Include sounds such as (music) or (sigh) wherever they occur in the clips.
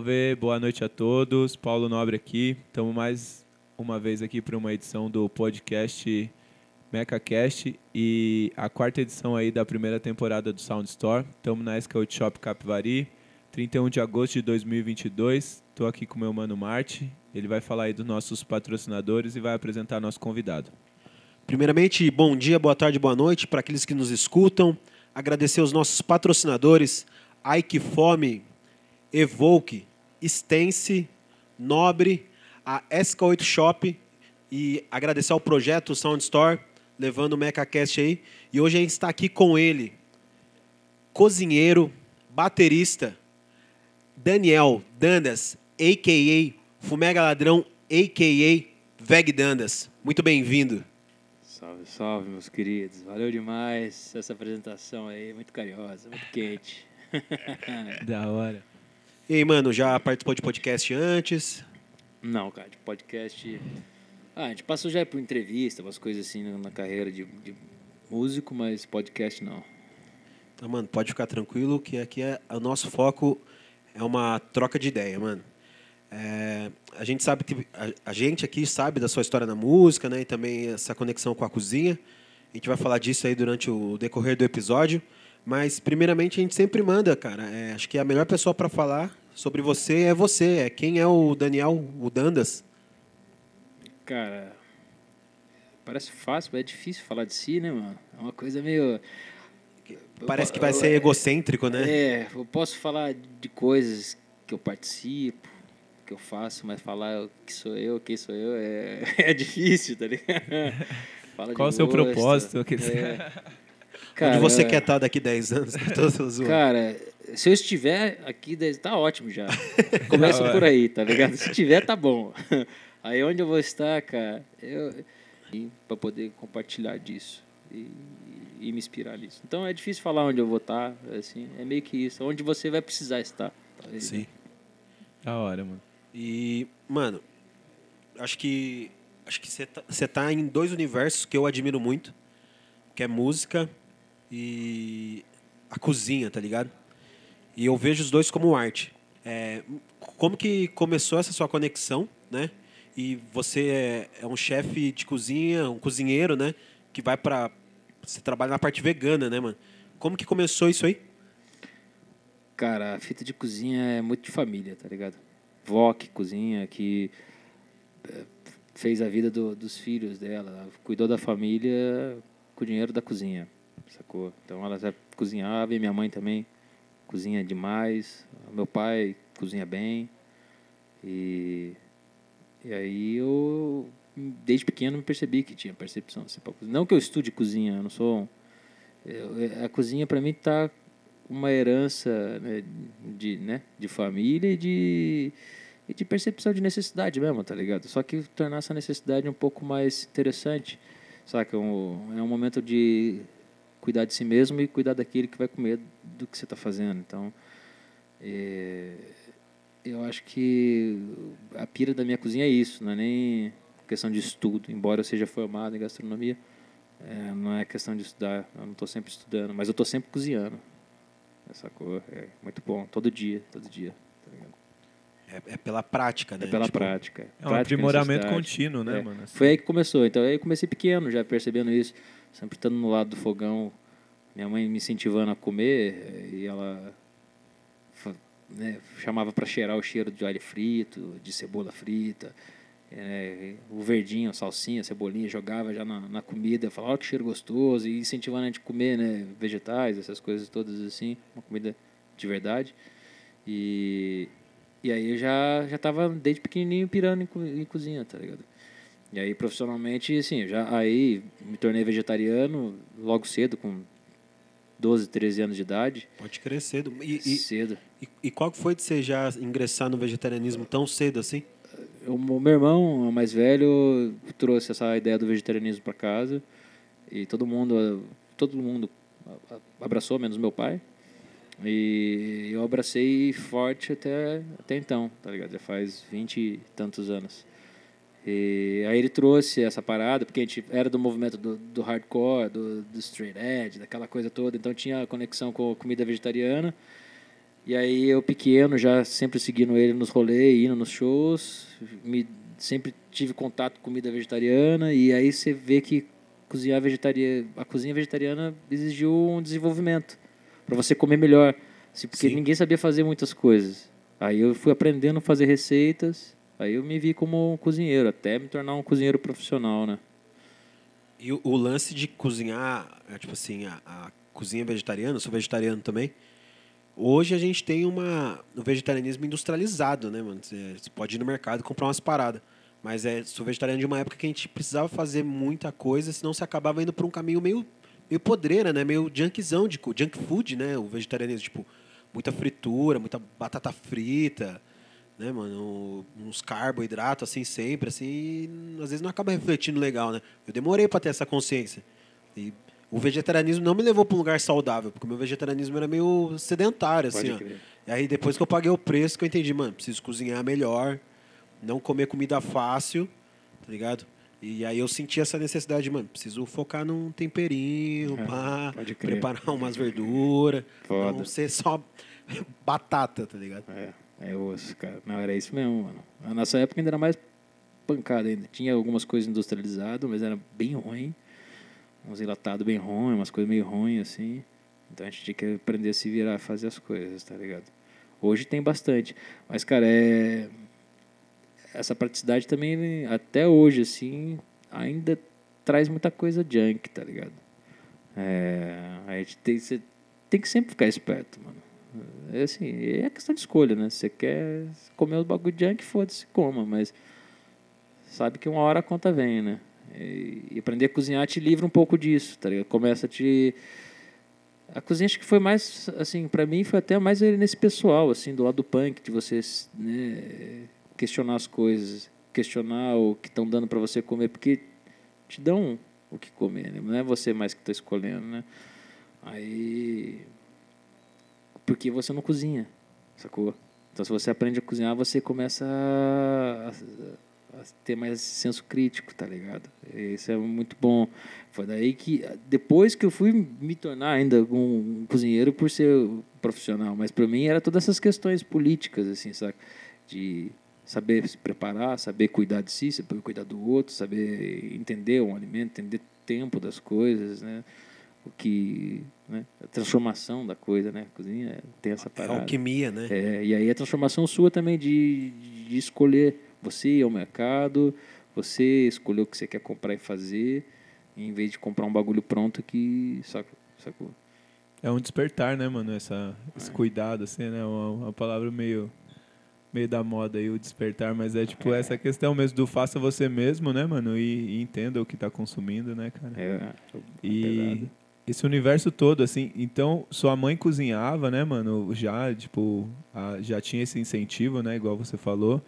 salve, boa noite a todos. Paulo Nobre aqui. Estamos mais uma vez aqui para uma edição do podcast MecaCast e a quarta edição aí da primeira temporada do Sound Store. Estamos na Scout Shop Capivari, 31 de agosto de 2022. Estou aqui com meu mano Marte. Ele vai falar aí dos nossos patrocinadores e vai apresentar nosso convidado. Primeiramente, bom dia, boa tarde, boa noite para aqueles que nos escutam. Agradecer aos nossos patrocinadores, Ike Fome, Evoke, Stance, Nobre, a SK8 Shop e agradecer ao projeto Sound Store, levando o MecaCast aí. E hoje a gente está aqui com ele, cozinheiro, baterista, Daniel Dandas, a.k.a. Fumega Ladrão, a.k.a. Veg Dandas. Muito bem-vindo. Salve, salve, meus queridos. Valeu demais essa apresentação aí, muito carinhosa, muito quente. (laughs) da hora. E aí, mano, já participou de podcast antes? Não, cara, de podcast. Ah, a gente passou já por entrevista, umas coisas assim na carreira de, de músico, mas podcast não. Então, mano, pode ficar tranquilo que aqui é o nosso foco é uma troca de ideia, mano. É, a gente sabe que a, a, gente aqui sabe da sua história na música, né, e também essa conexão com a cozinha. A gente vai falar disso aí durante o decorrer do episódio. Mas primeiramente a gente sempre manda, cara. É, acho que a melhor pessoa para falar sobre você é você. É quem é o Daniel, o Dandas? Cara, parece fácil, mas é difícil falar de si, né, mano? É uma coisa meio. Parece que vai ser egocêntrico, né? É, eu posso falar de coisas que eu participo, que eu faço, mas falar que sou eu, quem sou eu, é, (laughs) é difícil, tá ligado? (laughs) Fala Qual o seu gosto, propósito? É. Cara, Onde você quer estar daqui 10 anos? (laughs) Cara, se eu estiver aqui, tá ótimo já. (laughs) Começa por aí, tá ligado? Se tiver, tá bom. (laughs) Aí onde eu vou estar, cara, eu para poder compartilhar disso e, e, me inspirar nisso. Então é difícil falar onde eu vou estar, assim, é meio que isso, onde você vai precisar estar. Tá Sim. Da hora, mano. E, mano, acho que acho que você tá, você tá em dois universos que eu admiro muito, que é música e a cozinha, tá ligado? E eu vejo os dois como arte. É, como que começou essa sua conexão, né? E você é, é um chefe de cozinha, um cozinheiro, né? Que vai para você trabalha na parte vegana, né, mano? Como que começou isso aí? Cara, a fita de cozinha é muito de família, tá ligado? Vó que cozinha, que é, fez a vida do, dos filhos dela, cuidou da família com o dinheiro da cozinha, sacou? Então ela já cozinhava e minha mãe também cozinha demais. Meu pai cozinha bem. E, e aí eu, desde pequeno, me percebi que tinha percepção. Assim, não que eu estude cozinha, eu não sou. Eu, a cozinha, para mim, está uma herança né, de, né, de família e de, e de percepção de necessidade mesmo, tá ligado? Só que tornar essa necessidade um pouco mais interessante, saca? Um, é um momento de cuidar de si mesmo e cuidar daquele que vai comer do que você está fazendo. Então, é, eu acho que a pira da minha cozinha é isso, não é nem questão de estudo, embora eu seja formado em gastronomia, é, não é questão de estudar, eu não estou sempre estudando, mas eu estou sempre cozinhando. Essa cor é muito bom, todo dia, todo dia. Tá é, é, pela prática, né? É pela tipo, prática. É um aprimoramento contínuo, né, é. mano? Assim. Foi aí que começou. Então, aí eu comecei pequeno, já percebendo isso sempre estando no lado do fogão, minha mãe me incentivando a comer, e ela né, chamava para cheirar o cheiro de alho frito, de cebola frita, é, o verdinho, a salsinha, a cebolinha, jogava já na, na comida, falava, oh, que cheiro gostoso, e incentivando a gente a comer né, vegetais, essas coisas todas assim, uma comida de verdade. E, e aí eu já, já tava desde pequenininho pirando em, em cozinha, tá ligado? E aí, profissionalmente, assim, já aí me tornei vegetariano logo cedo, com 12, 13 anos de idade. Pode crer cedo. E, e cedo. E, e, qual foi de você já ingressar no vegetarianismo tão cedo assim? O meu irmão, o mais velho, trouxe essa ideia do vegetarianismo para casa. E todo mundo, todo mundo abraçou, menos meu pai. E eu abracei forte até, até então, tá ligado? Já faz 20 e tantos anos. E aí ele trouxe essa parada, porque a gente era do movimento do, do hardcore, do, do straight edge, daquela coisa toda, então tinha conexão com comida vegetariana. E aí eu pequeno, já sempre seguindo ele nos rolês, indo nos shows, me, sempre tive contato com comida vegetariana e aí você vê que cozinhar vegetariana, a cozinha vegetariana exigiu um desenvolvimento para você comer melhor, assim, porque Sim. ninguém sabia fazer muitas coisas. Aí eu fui aprendendo a fazer receitas, aí eu me vi como um cozinheiro, até me tornar um cozinheiro profissional, né? E o, o lance de cozinhar, é, tipo assim, a, a cozinha vegetariana, eu sou vegetariano também. Hoje a gente tem uma, o vegetarianismo industrializado, né, mano? Você, você pode ir no mercado e comprar umas paradas. Mas é, sou vegetariano de uma época que a gente precisava fazer muita coisa, senão você acabava indo por um caminho meio, meio podreira, né? Meio junkzão, de, junk food, né? O vegetarianismo, tipo, muita fritura, muita batata frita, né, mano? Uns carboidratos, assim, sempre, assim, às vezes não acaba refletindo legal, né? Eu demorei para ter essa consciência. E o vegetarianismo não me levou para um lugar saudável, porque o meu vegetarianismo era meio sedentário, assim, Pode crer. E aí depois que eu paguei o preço, que eu entendi, mano, preciso cozinhar melhor, não comer comida fácil, tá ligado? E aí eu senti essa necessidade, mano, preciso focar num temperinho, É, pá, preparar umas verduras, não ser só (laughs) batata, tá ligado? É, é osso, cara. Não, era isso mesmo, mano. Na nossa época ainda era mais pancada ainda. Tinha algumas coisas industrializadas, mas era bem ruim. Uns enlatados bem ruins, umas coisas meio ruins, assim. Então a gente tinha que aprender a se virar, a fazer as coisas, tá ligado? Hoje tem bastante. Mas, cara, é... Essa praticidade também, até hoje, assim, ainda traz muita coisa junk, tá ligado? É... A gente tem, tem que sempre ficar esperto, mano. É assim, é questão de escolha, né? Você quer comer os bagulho junk, foda-se, coma, mas sabe que uma hora a conta vem, né? E, aprender a cozinhar te livra um pouco disso, tá ligado? Começa a te... A cozinha acho que foi mais, assim, pra mim foi até mais nesse pessoal, assim, do lado do punk, de você né, questionar as coisas, questionar o que estão dando pra você comer, porque te dão o que comer, né? Não é você mais que tá escolhendo, né? Aí porque você não cozinha, sacou? Então, se você aprende a cozinhar, você começa a, a- ter mais senso crítico, tá ligado? Isso é muito bom. Foi daí que, depois que eu fui me tornar ainda um cozinheiro por ser profissional, mas para mim era todas essas questões políticas, assim, sabe? De saber se preparar, saber cuidar de si, saber cuidar do outro, saber entender um alimento, entender tempo das coisas, né? O que, né? A transformação da coisa, né? A cozinha tem essa É parada. alquimia, né? É, e aí a transformação sua também de, de escolher você ir ao mercado, você escolher o que você quer comprar e fazer, em vez de comprar um bagulho pronto que. Sacou? sacou? É um despertar, né, mano? Essa, esse É. cuidado, assim, né? Uma, uma palavra meio, meio da moda aí, o despertar, mas é tipo essa questão mesmo do faça você mesmo, né, mano? E, e entenda o que tá consumindo, né, cara? É, E pesado. Esse universo todo, assim, então sua mãe cozinhava, né, mano? Já, tipo, a- já tinha esse incentivo, né, igual você falou.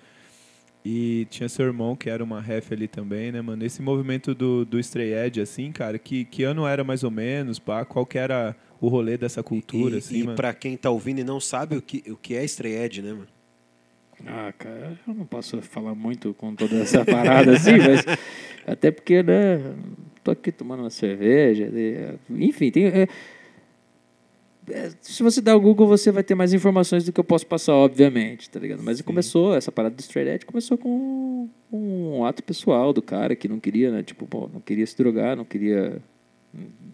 E tinha seu irmão, que era uma ref ali também, né, mano? Esse movimento do, do Stray Edge, assim, cara, que, que ano era mais ou menos, pá? Qual que era o rolê dessa cultura, e, assim, e mano? pra quem tá ouvindo e não sabe o que, o que é Stray Edge, né, mano? Ah, cara, eu não posso falar muito com toda essa parada assim, mas até porque, né, tô aqui tomando uma cerveja, enfim, tem, é, é, se você der o Google, você vai ter mais informações do que eu posso passar, obviamente, tá ligado? Mas começou, essa parada do Straight Edge começou com um ato pessoal do cara que não queria, né, tipo, pô, não queria se drogar, não queria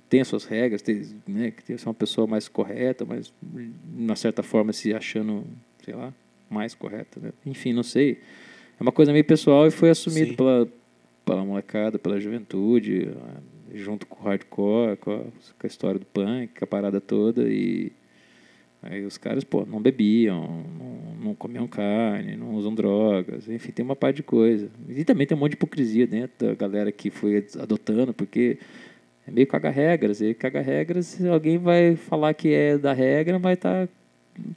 tem as suas regras, tem, né, que tem que ser uma pessoa mais correta, mas de uma certa forma se achando, sei lá, mais correta, né? Enfim, não sei. É uma coisa meio pessoal e foi assumido Sim. pela, pela molecada, pela juventude, ah, junto com o hardcore, com a, com a história do punk, com a parada toda e aí os caras, pô, não bebiam, não, não comiam carne, não usam drogas, enfim, tem uma parte de coisa. E também tem um monte de hipocrisia dentro da galera que foi adotando, porque é meio caga-regras. E caga-regras, alguém vai falar que é da regra, mas tá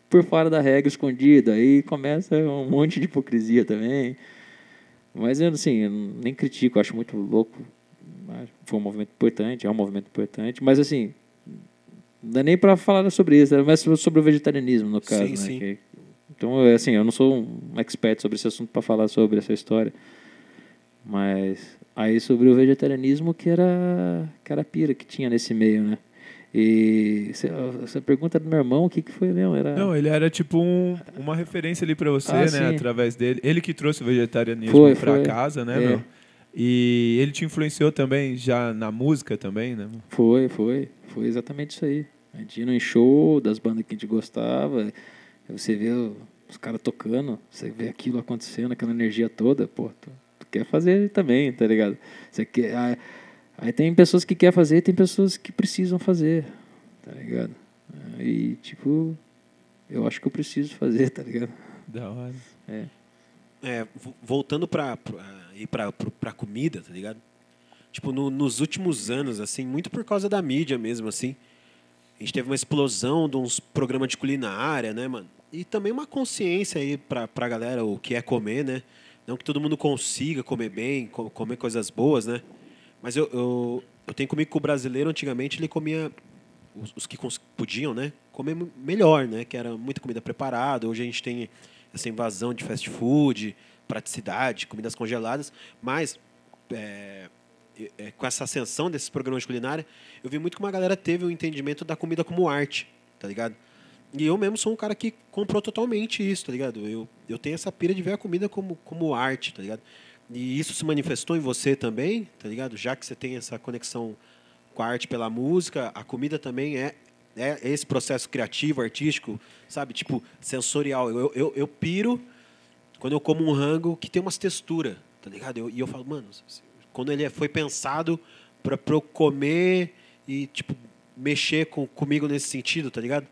por fora da regra escondido. Aí começa um monte de hipocrisia também. Mas, eu, assim, eu nem critico, acho muito louco. Foi um movimento importante, é um movimento importante. Mas, assim, não dá nem para falar sobre isso, é mais sobre o vegetarianismo, no caso. Sim, né? sim. Que- então, é assim, eu não sou um expert sobre esse assunto para falar sobre essa história. Mas aí sobre o vegetarianismo que era que era a pira que tinha nesse meio, né? E essa pergunta do meu irmão, o que, que foi mesmo? Era... Não, ele era tipo um- uma referência ali pra você, Ah, né? sim. Através dele. Ele que trouxe o vegetarianismo foi. casa, né, É. meu? E ele te influenciou também já na música também, né? Foi, foi. Foi exatamente isso aí. A gente ia no show das bandas que a gente gostava, você vê os caras tocando, você vê aquilo acontecendo, aquela energia toda, pô, tu, tu quer fazer também, tá ligado? Você quer, aí tem pessoas que querem fazer e tem pessoas que precisam fazer, tá ligado? Aí, tipo, eu acho que eu preciso fazer, tá ligado? Da hora. É. É, vo- voltando pra, pra, ir pra, pra comida, tá ligado? Tipo, no- nos últimos anos, assim, muito por causa da mídia mesmo, assim, a gente teve uma explosão de uns programas de culinária, né, mano? E também uma consciência aí pra, pra galera o que é comer, né? Não que todo mundo consiga comer bem, co- comer coisas boas, né? Mas eu, eu, eu tenho comigo que o brasileiro, antigamente, ele comia os, os que podiam, né, comer melhor, né, que era muita comida preparada. Hoje a gente tem essa invasão de fast food, praticidade, comidas congeladas, mas é, é, com essa ascensão desses programas de culinária, eu vi muito que uma galera teve o entendimento da comida como arte, tá ligado? E eu mesmo sou um cara que comprou totalmente isso, tá ligado? Eu, eu tenho essa pira de ver a comida como, como arte, tá ligado? E isso se manifestou em você também, tá ligado? Já que você tem essa conexão com a arte pela música, a comida também é, é esse processo criativo, artístico, sabe? Tipo, sensorial. Eu, eu, eu piro quando eu como um rango que tem umas texturas, tá ligado? Eu- e eu falo, mano, quando ele foi pensado para eu comer e, tipo, mexer com, comigo nesse sentido, tá ligado?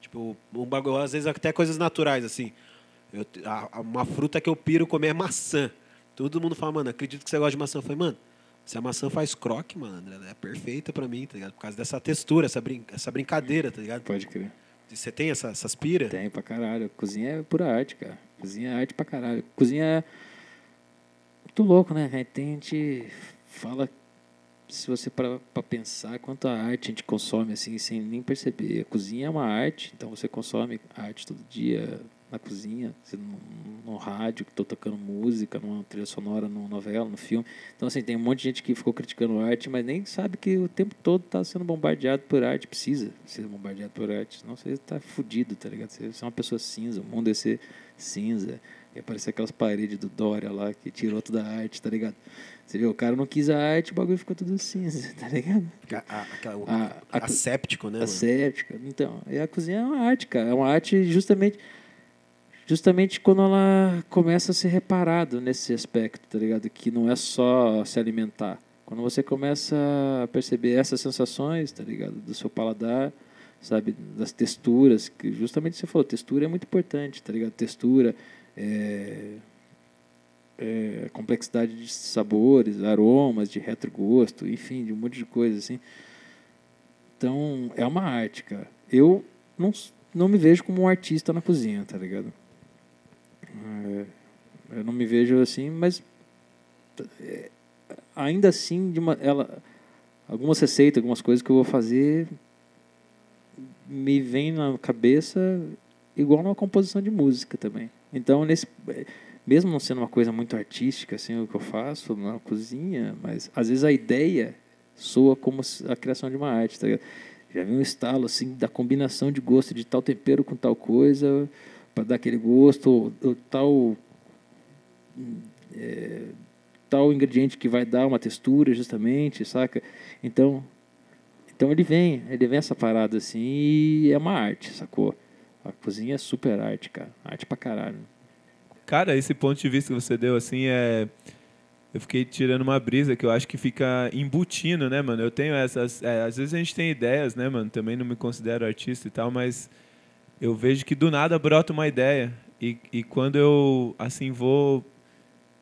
Tipo, um bagulho, às vezes até coisas naturais, assim. Eu, a- uma fruta que eu piro comer é maçã. Todo mundo fala, mano, acredito que você gosta de maçã. Eu falei, mano, se a maçã faz croque, mano, ela é perfeita pra mim, tá ligado? Por causa dessa textura, essa, brin essa brincadeira, tá ligado? Pode crer. Você tem essa, essas pira? Tem pra caralho. Cozinha é pura arte, cara. Cozinha é arte pra caralho. Cozinha é muito louco, né? Tem gente fala, se você parar pra pensar quanto a arte a gente consome assim, sem nem perceber. A cozinha é uma arte, então você consome arte todo dia na cozinha, você no, no rádio, que tô tocando música, numa trilha sonora, numa novela, no filme. Então, assim, tem um monte de gente que ficou criticando arte, mas nem sabe que o tempo todo tá sendo bombardeado por arte. Precisa ser bombardeado por arte, senão você tá fudido, tá ligado? Você você é uma pessoa cinza, o mundo ia ser cinza. Ia aparecer aquelas paredes do Dória lá que tirou toda a arte, tá ligado? Você vê, o cara não quis a arte, o bagulho ficou tudo cinza, (laughs) tá ligado? A, a, aquela- A- a- asséptico, né? mano? Ascética. Então, e a cozinha é uma arte, cara. É uma arte justamente justamente quando ela começa a ser reparado nesse aspecto, tá ligado? Que não é só se alimentar. Quando você começa a perceber essas sensações, tá ligado? Do seu paladar, sabe? Das texturas, que justamente você falou, textura é muito importante, tá ligado? Textura, é, é, complexidade de sabores, aromas, de retrogosto, enfim, de um monte de coisa assim. Então, é uma arte, cara. Eu não, não me vejo como um artista na cozinha, tá ligado? É, eu não me vejo assim, mas é, ainda assim, de uma, ela, algumas receitas, algumas coisas que eu vou fazer me vem na cabeça igual numa composição de música também. Então, nesse, mesmo não sendo uma coisa muito artística, assim, o que eu faço na cozinha, mas às vezes a ideia soa como a criação de uma arte, tá? Já vi um estalo, assim, da combinação de gosto de tal tempero com tal coisa, para dar aquele gosto, ou, tal é, tal ingrediente que vai dar uma textura justamente, saca? Então, então ele vem, ele vem essa parada assim e é uma arte, sacou? A cozinha é super arte, cara. Arte pra caralho. Cara, esse ponto de vista que você deu, assim, é. Eu fiquei tirando uma brisa que eu acho que fica embutindo, né, mano? Eu tenho essas. é, às vezes a gente tem ideias, né, mano? Também não me considero artista e tal, mas eu vejo que do nada brota uma ideia. E, e quando eu, assim, vou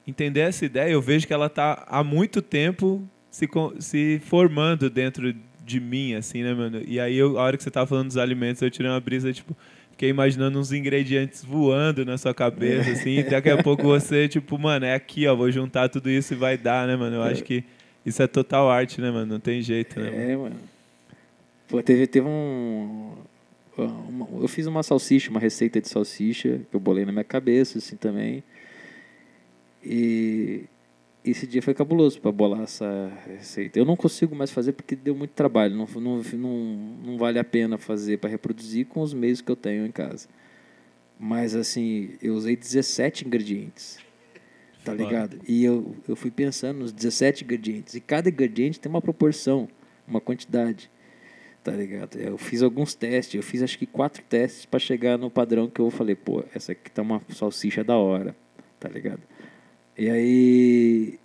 entender essa ideia, eu vejo que ela tá há muito tempo se, se formando dentro de mim, assim, né, mano? E aí, eu, a hora que você tava falando dos alimentos, eu tirei uma brisa, tipo, fiquei imaginando uns ingredientes voando na sua cabeça, assim, e daqui a pouco você, tipo, mano, é aqui, ó, vou juntar tudo isso e vai dar, né, mano? Eu acho que isso é total arte, né, mano? Não tem jeito, né? mano? É, mano. Pô, teve, teve um. Eu fiz uma salsicha, uma receita de salsicha que eu bolei na minha cabeça, assim também. E, esse dia foi cabuloso para bolar essa receita. Eu não consigo mais fazer porque deu muito trabalho. Não, não, não, não vale a pena fazer para reproduzir com os meios que eu tenho em casa. Mas assim, eu usei 17 ingredientes. Tá ligado? E eu, eu fui pensando nos 17 ingredientes. E cada ingrediente tem uma proporção, uma quantidade. Tá ligado? Eu fiz alguns testes. Eu fiz acho que quatro testes para chegar no padrão que eu falei, pô, essa aqui tá uma salsicha da hora. Tá ligado? E aí.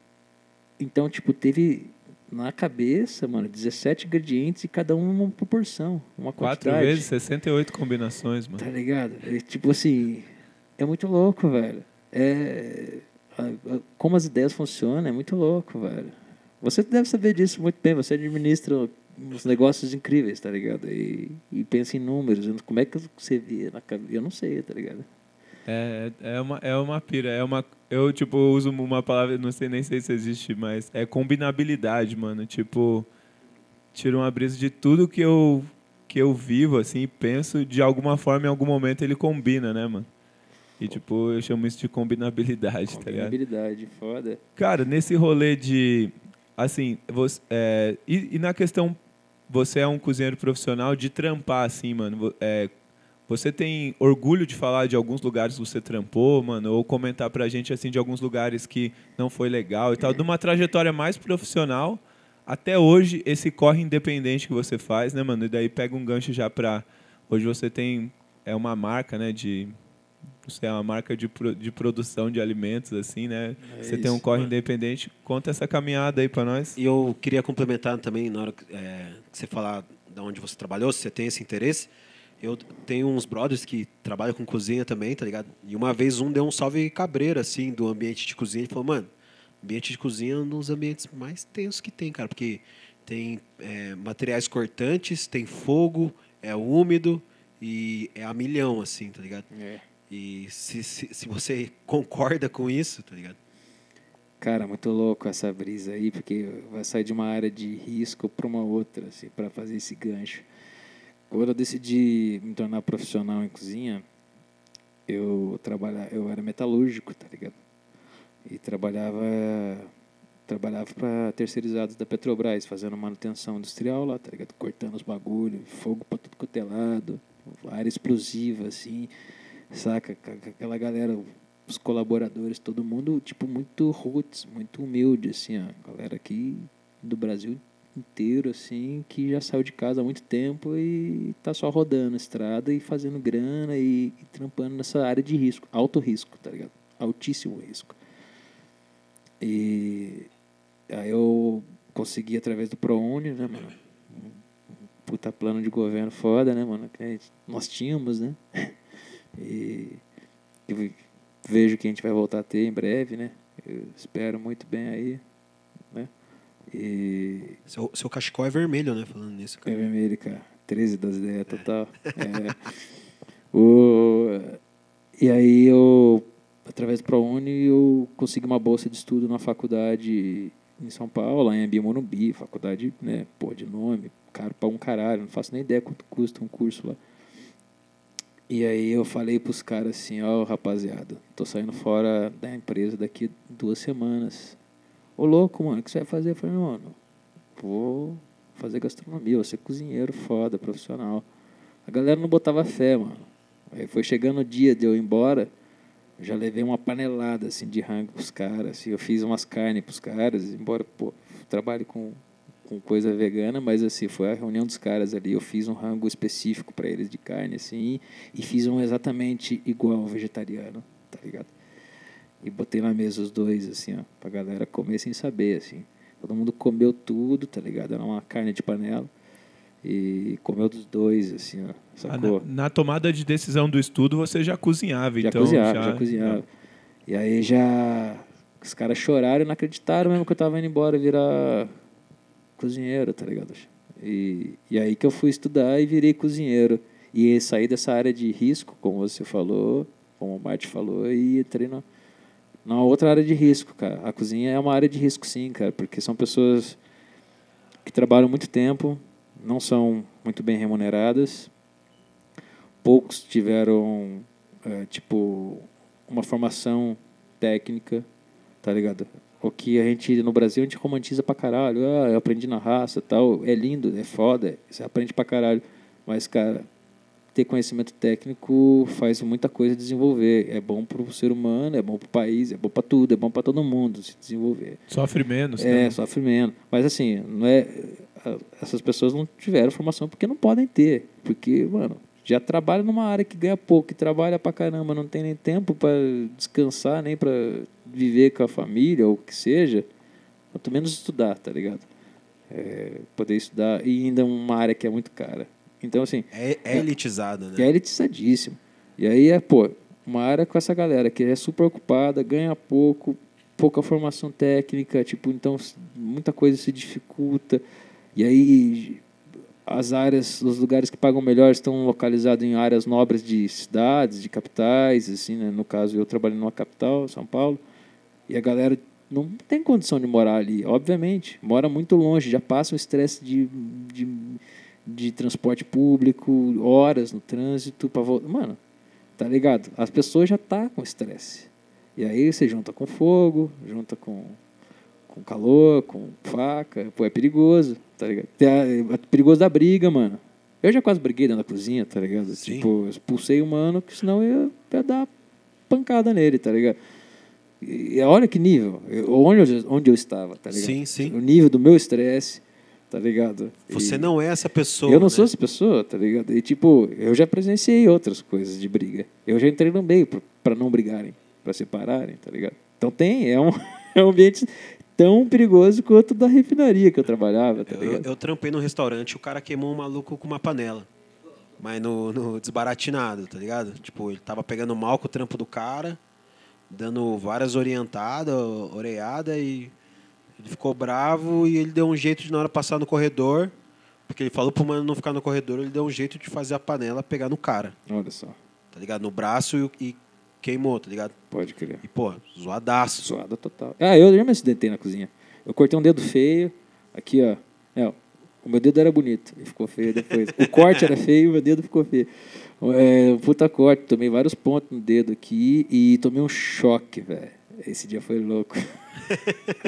Então, tipo, teve na cabeça, mano, 17 ingredientes e cada um uma proporção, uma Quatro quantidade. vezes, 68 combinações, mano. Tá ligado? É, tipo assim, é muito louco, velho. É, como as ideias funcionam é muito louco, velho. Você deve saber disso muito bem. Você administra uns negócios incríveis, tá ligado? E, e pensa em números. Como é que você vê na cabeça? Eu não sei, tá ligado? É, é uma, é uma pira, é uma. Eu, tipo, uso uma palavra, não sei nem sei se existe, mas é combinabilidade, mano. Tipo, tiro uma brisa de tudo que eu, que eu vivo, assim, penso, de alguma forma, em algum momento ele combina, né, mano? E, tipo, eu chamo isso de combinabilidade, tá ligado? Habilidade, foda. Cara, nesse rolê de. Assim, você, é, e, e na questão. Você é um cozinheiro profissional de trampar, assim, mano. é, você tem orgulho de falar de alguns lugares que você trampou, mano? Ou comentar pra gente, assim, de alguns lugares que não foi legal e tal. De uma trajetória mais profissional até hoje, esse corre independente que você faz, né, mano? E daí pega um gancho já pra. Hoje você tem. É uma marca, né, de. Você é uma marca de, pro- de produção de alimentos, assim, né? É você tem um isso. corre independente. Conta essa caminhada aí pra nós. E eu queria complementar também, na hora que, é, que você falar de onde você trabalhou, se você tem esse interesse. Eu tenho uns brothers que trabalham com cozinha também, tá ligado? E uma vez um deu um salve cabreiro, assim, do ambiente de cozinha. Ele falou, mano, ambiente de cozinha é um dos ambientes mais tensos que tem, cara. Porque tem é, materiais cortantes, tem fogo, é úmido e é a milhão, assim, tá ligado? É. E se, se, se você concorda com isso, tá ligado? Cara, muito louco essa brisa aí, porque vai sair de uma área de risco para uma outra, assim, para fazer esse gancho. Quando eu decidi me tornar profissional em cozinha, eu trabalha, eu era metalúrgico, tá ligado? E trabalhava trabalhava para terceirizados da Petrobras, fazendo manutenção industrial lá, tá ligado? Cortando os bagulho, fogo para tudo quanto é área explosiva assim, saca? Aquela galera os colaboradores, todo mundo, tipo, muito roots, muito humilde, assim, ó. Galera aqui do Brasil inteiro, assim, que já saiu de casa há muito tempo e tá só rodando a estrada e fazendo grana e, e trampando nessa área de risco, alto risco, tá ligado? Altíssimo risco. E aí eu consegui através do ProUni, né, mano? Puta plano de governo foda, né, mano? Que nós tínhamos, né? (laughs) E vejo que a gente vai voltar a ter em breve, né? Eu espero muito bem aí, né? E Seu, seu cachecol é vermelho, né? Falando nisso, é cara. vermelho, cara. 13 das ideias total. É. O, e aí eu, através do ProUni, eu consegui uma bolsa de estudo na faculdade em São Paulo, lá em Abimorumbi, faculdade, né, pô, de nome, caro pra um caralho, não faço nem ideia quanto custa um curso lá. E aí eu falei pros caras assim, ó, rapaziada, tô saindo fora da empresa daqui duas semanas. Ô louco, mano, o que você vai fazer? Eu falei, mano, vou fazer gastronomia, vou ser cozinheiro foda, profissional. A galera não botava fé, mano. Aí foi chegando o dia de eu ir embora, já levei uma panelada assim de rango pros caras, assim, eu fiz umas carnes pros caras, embora, pô, trabalho com, com coisa vegana, mas assim, foi a reunião dos caras ali, eu fiz um rango específico para eles de carne, assim, e fiz um exatamente igual ao vegetariano, tá ligado? E botei na mesa os dois, assim, ó, pra galera comer sem saber, assim. Todo mundo comeu tudo, tá ligado? Era uma carne de panela. E comeu dos dois, assim, ó. Ah, Sacou? na, na tomada de decisão do estudo, você já cozinhava, já então. cozinhava, já, cozinhava. E aí já. Os caras choraram e não acreditaram mesmo que eu tava indo embora virar cozinheiro, tá ligado? E, e aí que eu fui estudar e virei cozinheiro. E saí dessa área de risco, como você falou, como o Marte falou, e entrei na, na outra área de risco, cara. A cozinha é uma área de risco, sim, cara, porque são pessoas que trabalham muito tempo, não são muito bem remuneradas, poucos tiveram, é, tipo, uma formação técnica, tá ligado? O que a gente, no Brasil, a gente romantiza pra caralho. Ah, eu aprendi na raça tal. É lindo, é foda, você aprende pra caralho. Mas, cara, ter conhecimento técnico faz muita coisa desenvolver. É bom pro ser humano, é bom pro país, é bom pra tudo, é bom pra todo mundo se desenvolver. Sofre menos. É, né? sofre menos. Mas assim, não é, essas pessoas não tiveram formação porque não podem ter. Porque, mano, já trabalha numa área que ganha pouco, que trabalha pra caramba, não tem nem tempo pra descansar, nem pra viver com a família ou o que seja. Quanto menos estudar, tá ligado? É, poder estudar e ainda uma área que é muito cara. Então, assim, É, é elitizada, né? é elitizadíssimo. E aí é, pô, uma área com essa galera que é super ocupada, ganha pouco, pouca formação técnica, tipo, então muita coisa se dificulta. E aí as áreas, os lugares que pagam melhor estão localizados em áreas nobres de cidades, de capitais, assim, né? No caso, eu trabalho numa capital, São Paulo, e a galera não tem condição de morar ali, obviamente. Mora muito longe, já passa o estresse de, de, de transporte público, horas no trânsito para voltar. Mano, tá ligado? As pessoas já tá com estresse. E aí você junta com fogo, junta com, com calor, com faca. Pô, é perigoso, tá ligado? É perigoso da briga, mano. Eu já quase briguei dentro da cozinha, tá ligado? Sim. Tipo, expulsei o mano, que senão eu ia dar pancada nele, tá ligado? E olha que nível, eu- onde eu, onde eu estava, tá ligado? Sim, sim. O nível do meu estresse, tá ligado? Você E- não é essa pessoa. eu não né? sou essa pessoa, tá ligado? E tipo, eu já presenciei outras coisas de briga. Eu já entrei no meio pra não brigarem, pra separarem, tá ligado? Então tem, é um, (laughs) é um ambiente tão perigoso quanto da refinaria que eu trabalhava, tá Eu, ligado? eu trampei no restaurante, o cara queimou um maluco com uma panela. Mas no, no desbaratinado, tá ligado? Tipo, ele tava pegando mal com o trampo do cara, dando várias orientadas, oreada e ele ficou bravo e ele deu um jeito de na hora passar no corredor, porque ele falou pro mano não ficar no corredor, ele deu um jeito de fazer a panela pegar no cara, Olha só, tá ligado? No braço e, e queimou, tá ligado? pode crer. E, pô, zoadaço. Suada total. Ah, eu já me acidentei na cozinha. Eu cortei um dedo feio, aqui ó. É, ó, o meu dedo era bonito e ficou feio depois. O corte era feio, o meu dedo ficou feio. É, puta corte, tomei vários pontos no dedo aqui e tomei um choque, velho. Esse dia foi louco.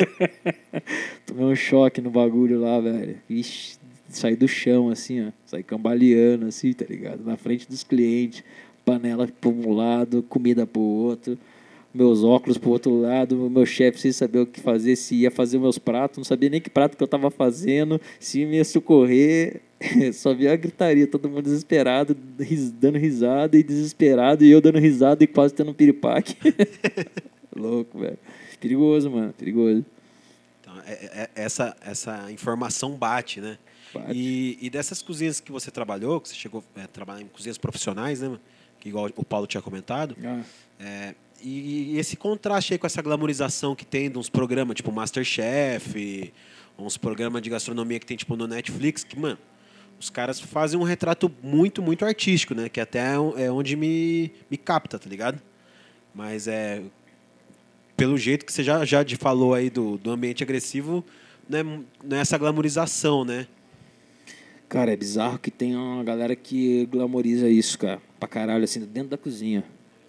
(laughs) tomei um choque no bagulho lá, velho. Ixi, saí do chão assim, ó. Saí cambaleando assim, tá ligado? Na frente dos clientes, panela para um lado, comida pro outro meus óculos pro outro lado, o meu chefe sem saber o que fazer, se ia fazer meus pratos, não sabia nem que prato que eu estava fazendo, se me ia socorrer, (laughs) só via a gritaria, todo mundo desesperado, ris- dando risada e desesperado, e eu dando risada e quase tendo um piripaque. (laughs) Louco, velho. Perigoso, mano, perigoso. Então, é- é- essa, essa informação bate, né? Bate. E, e dessas cozinhas que você trabalhou, que você chegou a trabalhar em cozinhas profissionais, né? Que igual o Paulo tinha comentado. Ah, é, e, esse contraste aí com essa glamorização que tem de uns programas tipo Masterchef, uns programas de gastronomia que tem tipo no Netflix, que, mano, os caras fazem um retrato muito, muito artístico, né? Que até é é onde me, me capta, tá ligado? Mas é. Pelo jeito que você já, já falou aí do, do ambiente agressivo, não é, não é essa glamorização, né? Cara, é bizarro que tem uma galera que glamoriza isso, cara. Pra caralho, assim, dentro da cozinha.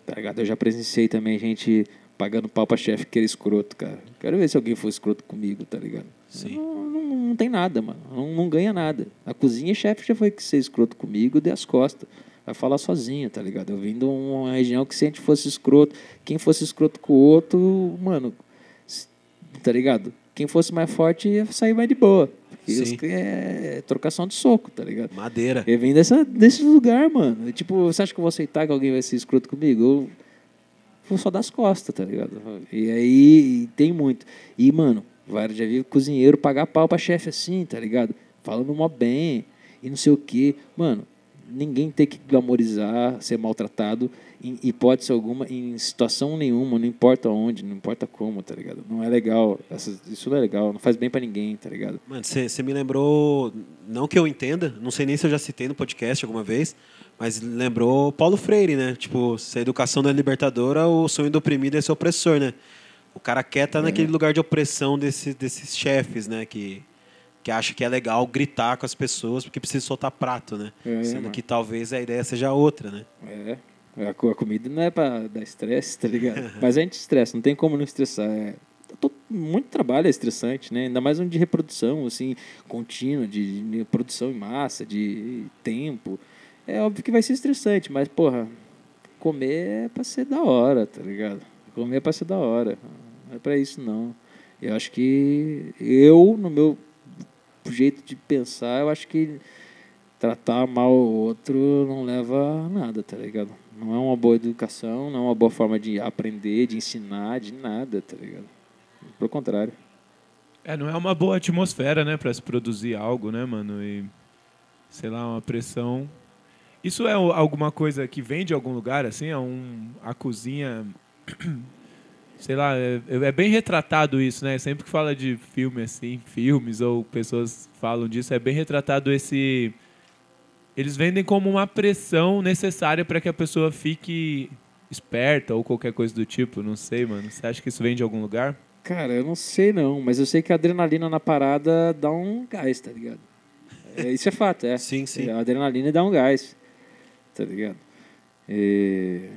Tá ligado? Eu já presenciei também gente pagando pau pra chefe que era escroto, cara. Quero ver se alguém for escroto comigo, tá ligado? Sim. Não, não, não tem nada, mano. Não, não ganha nada. A cozinha, chefe já foi que ser escroto comigo, dei as costas. Vai falar sozinho, tá ligado? Eu vim de uma região que se a gente fosse escroto, quem fosse escroto com o outro, mano, tá ligado? Quem fosse mais forte ia sair mais de boa. Sim. os- é trocação de soco, tá ligado? Madeira. Eu vim dessa, desse lugar, mano. Tipo, você acha que eu vou aceitar que alguém vai ser escroto comigo? Eu vou só dar as costas, tá ligado? E aí e tem muito. E, mano, vários já vi cozinheiro pagar pau pra chefe assim, tá ligado? Falando mó bem e não sei o quê. Mano, ninguém tem que glamorizar, ser maltratado em hipótese alguma, em situação nenhuma, não importa onde, não importa como, tá ligado? Não é legal. Essas- isso não é legal, não faz bem pra ninguém, tá ligado? Mano, você me lembrou, não que eu entenda, não sei nem se eu já citei no podcast alguma vez, mas lembrou Paulo Freire, né? Tipo, se a educação não é libertadora, o sonho do oprimido é ser opressor, né? O cara quer estar naquele lugar de opressão desse, desses chefes, né? Que, que acha que é legal gritar com as pessoas porque precisa soltar prato, né? É, Sendo mano. que talvez a ideia seja outra, né? É. A, co- a comida não é pra dar estresse, tá ligado? (laughs) Mas a gente estressa, não tem como não estressar. É to- muito trabalho é estressante, né? Ainda mais um de reprodução, assim, contínua, de, de produção em massa, de tempo. É óbvio que vai ser estressante, mas, porra, comer é pra ser da hora, tá ligado? Comer é pra ser da hora. Não é pra isso, não. Eu acho que eu, no meu jeito de pensar, eu acho que tratar mal o outro não leva a nada, tá ligado? Não é uma boa educação, não é uma boa forma de aprender, de ensinar, de nada, tá ligado? Pelo contrário. É, não é uma boa atmosfera, né, para se produzir algo, né, mano? E sei lá, uma pressão. Isso é alguma coisa que vem de algum lugar, assim? É um a cozinha, (clears throat) sei lá, é, é bem retratado isso, né? Sempre que fala de filme assim, filmes ou pessoas falam disso, é bem retratado esse eles vendem como uma pressão necessária para que a pessoa fique esperta ou qualquer coisa do tipo. Não sei, mano. Você acha que isso vem de algum lugar? Cara, eu não sei não, mas eu sei que a adrenalina na parada dá um gás, tá ligado? É, isso é fato, é. (laughs) Sim, sim. A adrenalina dá um gás, tá ligado? E...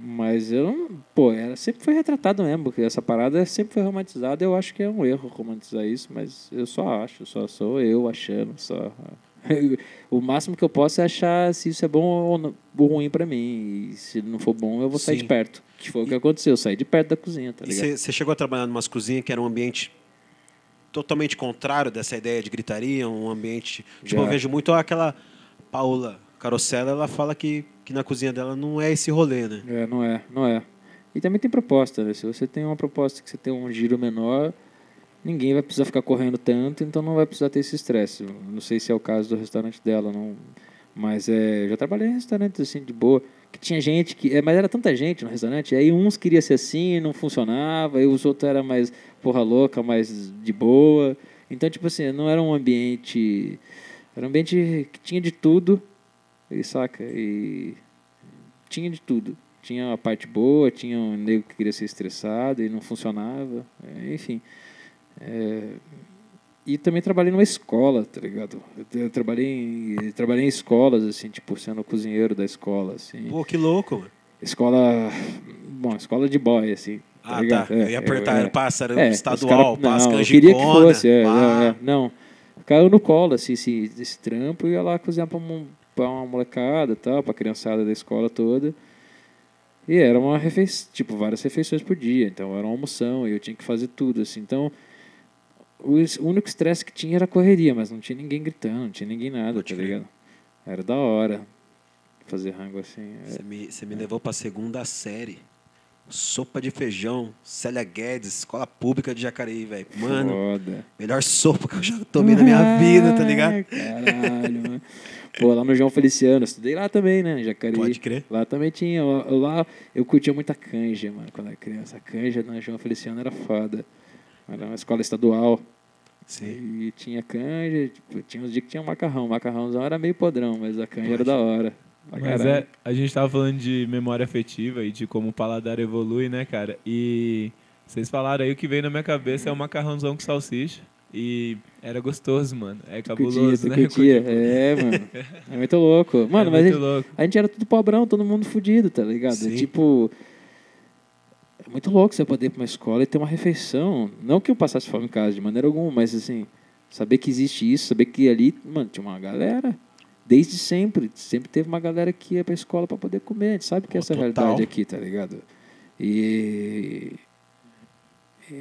Mas eu não. Pô, era, sempre foi retratado mesmo, porque essa parada sempre foi romantizada. Eu acho que é um erro romantizar isso, mas eu só acho, só sou eu achando, só (laughs) o máximo que eu posso é achar se isso é bom ou ruim para mim. E se não for bom, eu vou sair Sim. de perto. Que foi o que aconteceu, eu saí de perto da cozinha, tá ligado? Você chegou a trabalhar numa cozinhas que era um ambiente totalmente contrário dessa ideia de gritaria, um ambiente... Tipo, Já. eu vejo muito aquela Paula Carosella, ela fala que, que na cozinha dela não é esse rolê, né? É, não é, não é. E também tem proposta, né? Se você tem uma proposta que você tem um giro menor ninguém vai precisar ficar correndo tanto, então não vai precisar ter esse estresse. Não sei se é o caso do restaurante dela, não, mas é, já trabalhei em restaurantes assim de boa, que tinha gente que, é, mas era tanta gente no restaurante, aí uns queria ser assim, e não funcionava, aí os outros era mais porra louca, mais de boa. Então, tipo assim, não era um ambiente, era um ambiente que tinha de tudo, e saca, e tinha de tudo. Tinha a parte boa, tinha um nego que queria ser estressado e não funcionava, enfim. É, e também trabalhei numa escola, tá ligado? Eu trabalhei em, trabalhei em escolas, assim, tipo, sendo cozinheiro da escola, assim. Pô, que louco, mano. Escola. Bom, escola de boy, assim. Tá ah, tá. É, eu ia apertar, eu, era pássaro é, estadual, cara, não, eu queria que fosse, é, é, é, não. Caiu no colo, assim, esse, esse trampo e ia lá cozinhar pra, um, pra uma molecada tal, pra criançada da escola toda. E era uma refeição, tipo, várias refeições por dia, então era uma almoção e eu tinha que fazer tudo, assim. Então, o único estresse que tinha era a correria, mas não tinha ninguém gritando, não tinha ninguém nada, tá ligado? Era da hora fazer rango assim. É. Você me, me levou pra segunda série. Sopa de feijão, Célia Guedes, escola pública de Jacareí, velho. Mano, Foda. melhor sopa que eu já tomei na minha vida, tá ligado? Caralho, mano. (laughs) Pô, lá no João Feliciano, estudei lá também, né? Jacareí. Pode crer. Lá também tinha. Lá eu curtia muita canja, mano, quando era criança. A canja no João Feliciano era foda. Era uma escola estadual. Sim. E tinha canja, tipo, tinha uns dias que tinha macarrão. O macarrãozão era meio podrão, mas a canja era da hora. Mas é, a gente tava falando de memória afetiva e de como o paladar evolui, né, cara? E vocês falaram aí o que veio na minha cabeça é o macarrãozão com salsicha. E era gostoso, mano. É cabuloso, curtia, né? Curtia. É, mano. É muito louco. (laughs) Mano, é mas a gente, louco. a gente, era tudo pobrão, todo mundo fudido, tá ligado? Sim. Tipo, é muito louco você poder ir para uma escola e ter uma refeição. Não que eu passasse fome em casa de maneira alguma, mas assim, saber que existe isso, saber que ali, mano, tinha uma galera. Desde sempre, sempre teve uma galera que ia para a escola para poder comer. A gente sabe que oh, essa é a realidade aqui, tá ligado? E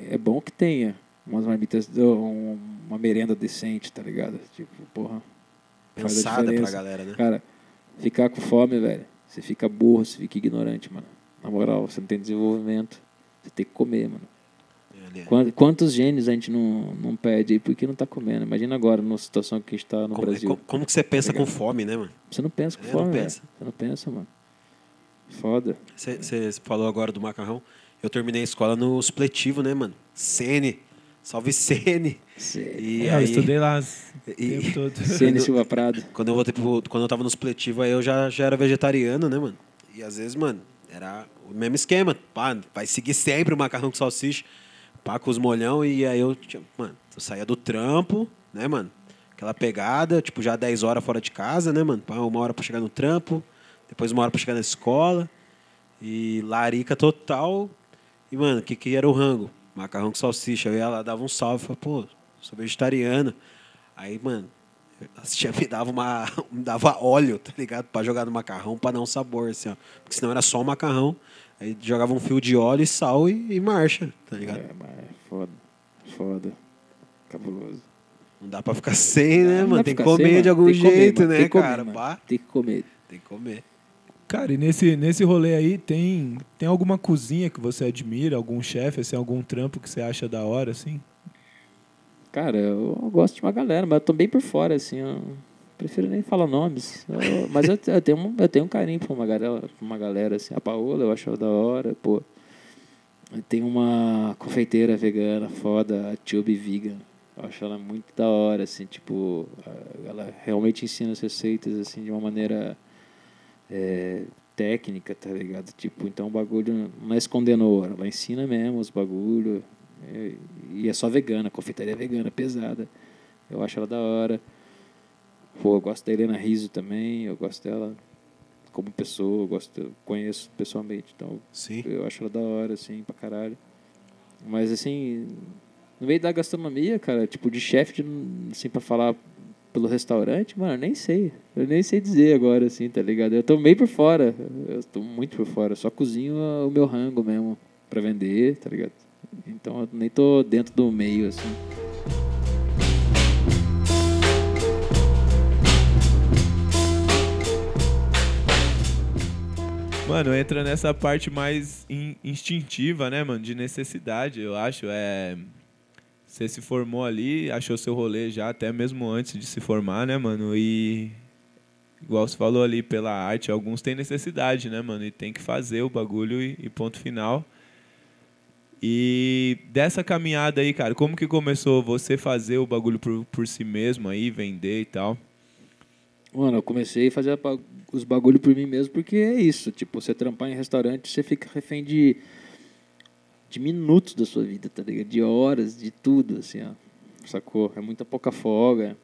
é bom que tenha umas marmitas, uma merenda decente, tá ligado? Tipo, porra. Pensada pra galera, né? Cara, ficar com fome, velho. Você fica burro, você fica ignorante, mano. Na moral, você não tem desenvolvimento. Você tem que comer, mano. É. Quantos genes a gente não, não pede aí porque não está comendo? Imagina agora, numa situação que a gente está no como, Brasil. Como, como, que você pensa tá com fome, né, mano? Você não pensa com é, fome, não pensa. Você não pensa, mano. Foda. Você, você falou agora do macarrão. Eu terminei a escola no supletivo, né, mano? Sene. Salve Sene. E é, aí, eu estudei lá o tempo todo. (laughs) Sene Silva Prado. Quando eu, voltei pro, quando eu tava no supletivo, aí eu já, já era vegetariano, né, mano? E às vezes, mano, era o mesmo esquema. Pá, vai seguir sempre o macarrão com salsicha, pá, com os molhão. E aí eu, mano, eu saía do trampo, né, mano? Aquela pegada, tipo, já 10 horas fora de casa, né, mano? Pá, uma hora pra chegar no trampo, depois uma hora pra chegar na escola. E larica total. E, mano, o que, que era o rango? Macarrão com salsicha. Eu ia lá, dava um salve, falava, pô, sou vegetariano. Aí, mano, as tia me dava, uma, (laughs) me dava óleo, tá ligado? Pra jogar no macarrão, pra dar um sabor, assim, ó. Porque senão era só o macarrão. Aí jogava um fio de óleo e sal e, e marcha, tá ligado? É, mas é foda. Foda. Cabuloso. Não dá pra ficar sem, né, Não mano? Tem que sem, comer mano. de algum comer, jeito, mano. né, Tem comer, cara? Pá, Tem que comer. tem que comer. Cara, e nesse, nesse rolê aí, tem, tem alguma cozinha que você admira? Algum chefe, assim, algum trampo que você acha da hora, assim? Cara, eu gosto de uma galera, mas eu tô bem por fora, assim. Eu prefiro nem falar nomes. Eu- mas eu, eu tenho eu tenho um carinho por uma galera, uma galera, assim. A Paola eu acho da hora, pô. Tem uma confeiteira vegana foda, a Tube Vegan. Eu acho ela muito da hora, assim, tipo, ela realmente ensina as receitas, assim, de uma maneira é, técnica, tá ligado? Tipo, então o bagulho não é escondendo ouro, ela ensina mesmo os bagulhos. É, e é só vegana, confeitaria vegana, pesada. Eu acho ela da hora. Pô, eu gosto da Helena Riso também, eu gosto dela como pessoa, eu gosto, eu conheço pessoalmente, então Sim. eu acho ela da hora, assim, pra caralho. Mas, assim, no meio da gastronomia, cara, tipo, de chefe, assim, pra falar pelo restaurante, mano, eu nem sei. Eu nem sei dizer agora, assim, tá ligado? Eu tô meio por fora. Eu tô muito por fora. Eu só cozinho o meu rango mesmo pra vender, tá ligado? Então eu nem tô dentro do meio, assim. Mano, entra nessa parte mais in- instintiva, né, mano? De necessidade, eu acho. É... Você se formou ali, achou seu rolê já, até mesmo antes de se formar, né, mano? E. Igual você falou ali, pela arte, alguns têm necessidade, né, mano? E tem que fazer o bagulho e, e ponto final. E dessa caminhada aí, cara, como que começou você fazer o bagulho por, por si mesmo aí, vender e tal? Mano, eu comecei a fazer os bagulho por mim mesmo, porque é isso. Tipo, você trampar em restaurante, você fica refém de, de minutos da sua vida, tá ligado? De horas, de tudo, assim, ó. Sacou? É muita pouca folga.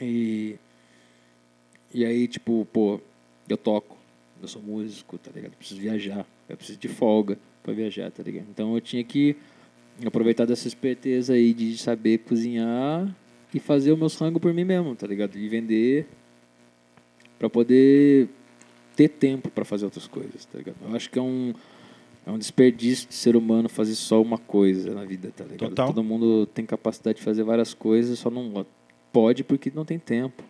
E. E aí, tipo, pô, eu toco, eu sou músico, tá ligado? Eu preciso viajar, eu preciso de folga pra viajar, tá ligado? Então eu tinha que aproveitar dessa esperteza aí de saber cozinhar e fazer o meu rango por mim mesmo, tá ligado? E vender pra poder ter tempo pra fazer outras coisas, tá ligado? Eu acho que é um é um desperdício de ser humano fazer só uma coisa na vida, tá ligado? Total. Todo mundo tem capacidade de fazer várias coisas, só não pode porque não tem tempo.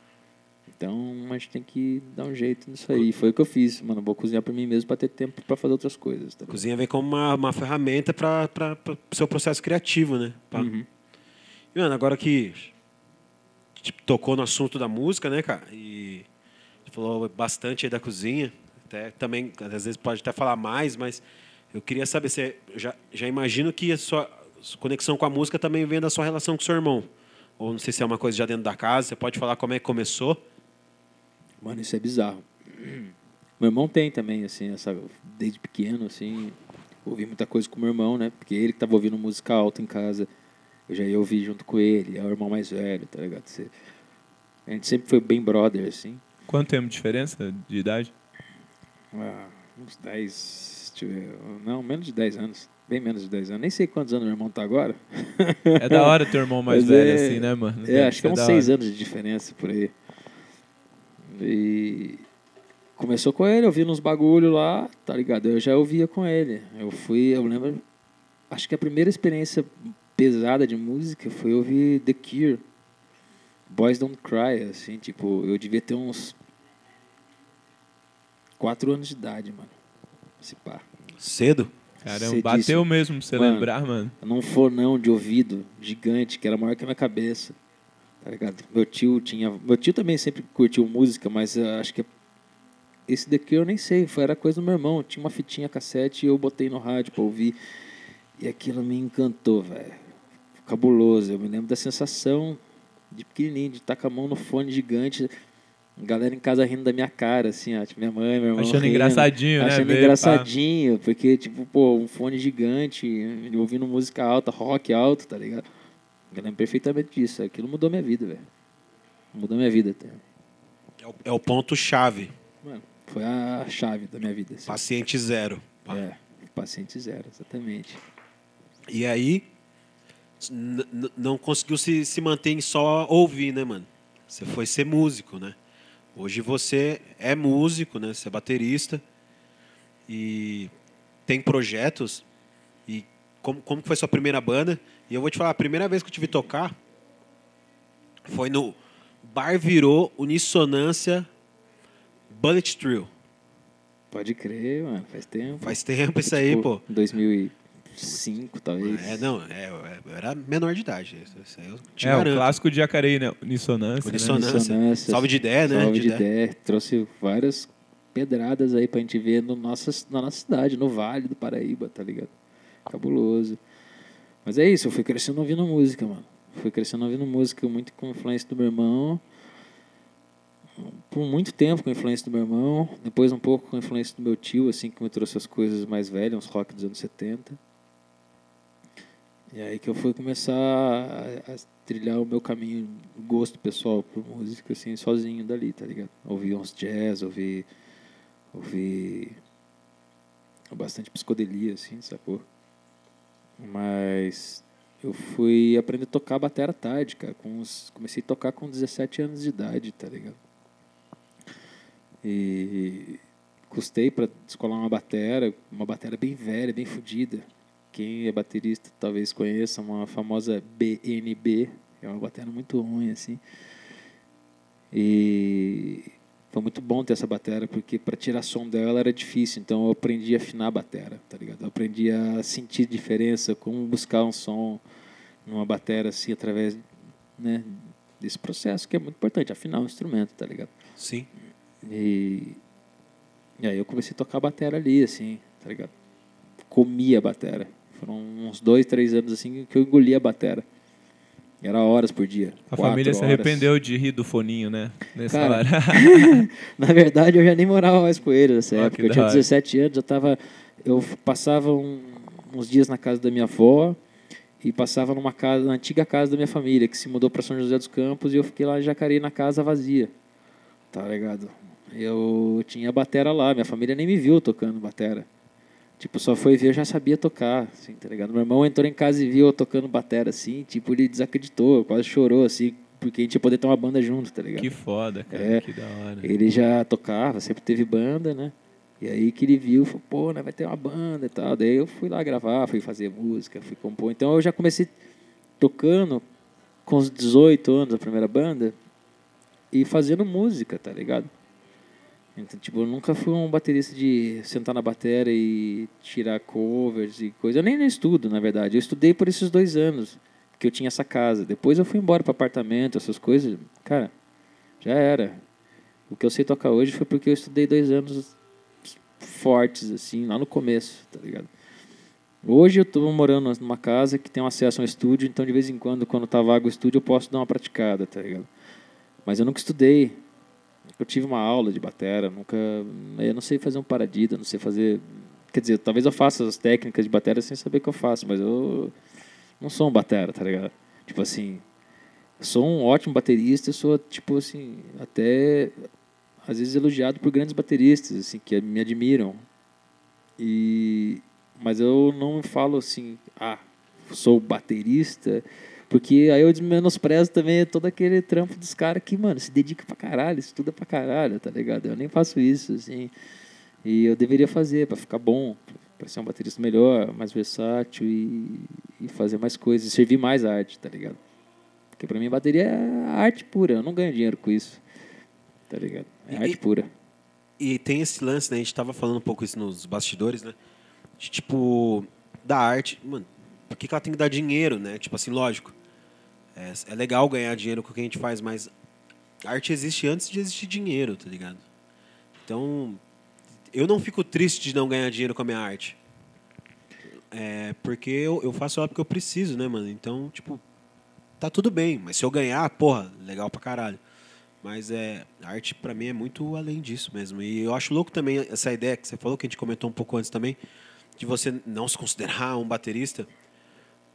Então a gente tem que dar um jeito nisso aí. Foi o que eu fiz, mano. Vou cozinhar pra mim mesmo pra ter tempo pra fazer outras coisas. Tá? Cozinha vem como uma, uma ferramenta para o seu processo criativo, né? Pá. Uhum. E, mano, agora que tipo, tocou no assunto da música, né, cara? E falou bastante aí da cozinha. Até, também, às vezes pode até falar mais, mas eu queria saber, você já, já imagino que a sua conexão com a música também vem da sua relação com o seu irmão. Ou não sei se é uma coisa já dentro da casa, você pode falar como é que começou? Mano, isso é bizarro. Meu irmão tem também, assim, essa, desde pequeno, assim, ouvi muita coisa com meu irmão, né? Porque ele que tava ouvindo música alta em casa, eu já ia ouvir junto com ele, é o irmão mais velho, tá ligado? Você- A gente sempre foi bem brother, assim. Quanto tempo de diferença de idade? Ah, uns 10, deixa eu ver, não, menos de 10 anos. Bem menos de 10 anos. Nem sei quantos anos meu irmão tá agora. É da hora ter um irmão mais (laughs) Mas velho é- assim, né, mano? É, acho que é ser uns da seis hora. anos de diferença por aí. E começou com ele, ouvindo uns bagulho lá, tá ligado? Eu já ouvia com ele. Eu fui, eu lembro, acho que a primeira experiência pesada de música foi ouvir The Cure. Boys Don't Cry, assim, tipo, eu devia ter uns quatro anos de idade, mano. Se pá. Cedo? Caramba, Cedíssimo. bateu mesmo pra você Mano. lembrar, mano. num fornão de ouvido gigante, que era maior que a minha cabeça. Tá ligado? Meu tio tinha. Meu tio também sempre curtiu música, mas eu acho que esse daqui eu nem sei. Foi, era coisa do meu irmão. Tinha uma fitinha cassete e eu botei no rádio pra ouvir. E aquilo me encantou, velho. Cabuloso. Eu me lembro da sensação de pequenininho, de estar com a mão no fone gigante. Galera em casa rindo da minha cara, assim, ó. Tipo, minha mãe, meu irmão. Achando rindo engraçadinho, né? achando ver, pá. engraçadinho, porque, tipo, pô, um fone gigante, ouvindo música alta, rock alto, tá ligado? Eu lembro perfeitamente disso. Aquilo mudou minha vida, velho. Mudou minha vida até. É o, é o ponto-chave. Mano, foi a chave da minha vida. assim. Paciente zero. Pá. É, paciente zero, exatamente. E aí, não conseguiu se, se manter em só ouvir, né, mano? Você foi ser músico, né? Hoje você é músico, né? Você é baterista e tem projetos. E como, como foi sua primeira banda? E eu vou te falar, a primeira vez que eu te vi tocar foi no Bar Virou Unissonância Bullet Trill. Pode crer, mano. Faz tempo. Faz tempo isso aí, Tipo, pô. 2005, talvez. É, não, é, eu era menor de idade. Isso aí eu É, o garanto. clássico de Jacareí, né? Unissonância. né? Unissonância. Dissonâncias. Salve de ideia, né? Salve De de, ideia. ideia. Trouxe várias pedradas aí pra gente ver no nossa, na nossa cidade, no Vale do Paraíba, tá ligado? Cabuloso. Mas é isso, eu fui crescendo ouvindo música, mano. Fui crescendo ouvindo música muito com influência do meu irmão. Por muito tempo com influência do meu irmão. Depois um pouco com influência do meu tio, assim, que me trouxe as coisas mais velhas, uns rock dos anos 70. E aí que eu fui começar a, a trilhar o meu caminho, o gosto pessoal por música, assim, sozinho dali, tá ligado? Ouvi uns jazz, ouvi, ouvi bastante psicodelia, assim, sacou? Mas eu fui aprender a tocar batera tarde, cara. Com uns, comecei a tocar com 17 anos de idade, tá ligado? E custei para descolar uma batera, uma batera bem velha, bem fodida. Quem é baterista talvez conheça uma famosa BNB, é uma batera muito ruim assim. E foi muito bom ter essa batera porque para tirar som dela era difícil, então eu aprendi a afinar a batera, tá ligado? Eu aprendi a sentir diferença, como buscar um som numa batera assim através, né, desse processo que é muito importante, afinar o instrumento, tá ligado? Sim. E, e aí eu comecei a tocar batera ali, assim, tá ligado? Comia a batera. Foram uns dois, três anos assim que eu engolia a batera. Era horas por dia. A família se horas. arrependeu de rir do foninho, né? Nessa Cara, hora. (laughs) Na verdade, eu já nem morava mais com ele nessa Ah, época. Eu tinha da hora. 17 anos, eu tava. Eu passava um- uns dias na casa da minha avó e passava numa casa, na antiga casa da minha família, que se mudou para São José dos Campos, e eu fiquei lá em Jacareí na casa vazia. Tá ligado? Eu tinha batera lá, minha família nem me viu tocando batera. Tipo, só foi ver, eu já sabia tocar, assim, tá ligado? Meu irmão entrou em casa e viu eu tocando batera, assim, tipo, ele desacreditou, quase chorou, assim, porque a gente ia poder ter uma banda junto, tá ligado? que foda, cara. É. Que da hora. Ele já tocava, sempre teve banda, né? E aí que ele viu, falou, pô, né, vai ter uma banda e tal. Daí eu fui lá gravar, fui fazer música, fui compor. Então eu já comecei tocando com os 18 anos, a primeira banda, e fazendo música, tá ligado? Então, tipo, eu nunca fui um baterista de sentar na bateria e tirar covers e coisa. Eu nem estudo, na verdade. Eu estudei por esses dois anos que eu tinha essa casa. Depois eu fui embora para apartamento, essas coisas. Cara, já era. O que eu sei tocar hoje foi porque eu estudei dois anos fortes, assim, lá no começo, tá ligado? Hoje eu estou morando numa casa que tem acesso a um estúdio, então de vez em quando, quando tá vago o estúdio, eu posso dar uma praticada, tá ligado? Mas eu nunca estudei. Eu tive uma aula de batera, nunca. Eu não sei fazer um paradida, não sei fazer. Quer dizer, talvez eu faça as técnicas de batera sem saber o que eu faço, mas eu não sou um batera, tá ligado? Tipo assim, sou um ótimo baterista, sou, tipo assim, até às vezes elogiado por grandes bateristas, assim, que me admiram. E mas eu não falo assim, ah, sou baterista, porque aí eu menosprezo também todo aquele trampo dos caras que, mano, se dedica pra caralho, estuda pra caralho, tá ligado? Eu nem faço isso, assim. E eu deveria fazer para ficar bom, para ser um baterista melhor, mais versátil e, e fazer mais coisas, e servir mais a arte, tá ligado? Porque pra mim bateria é arte pura, eu não ganho dinheiro com isso. Tá ligado? É E- arte pura. E tem esse lance, né? A gente tava falando um pouco isso nos bastidores, né? De, tipo, da arte. Mano, por que, que ela tem que dar dinheiro, né? Tipo assim, lógico. É, é legal ganhar dinheiro com o que a gente faz, mas arte existe antes de existir dinheiro, tá ligado? Então, eu não fico triste de não ganhar dinheiro com a minha arte. É, porque eu, eu faço ela porque eu preciso, né, mano? Então, tipo, tá tudo bem. Mas se eu ganhar, porra, legal pra caralho. Mas é, a arte pra mim é muito além disso mesmo. E eu acho louco também essa ideia que você falou, que a gente comentou um pouco antes também, de você não se considerar um baterista.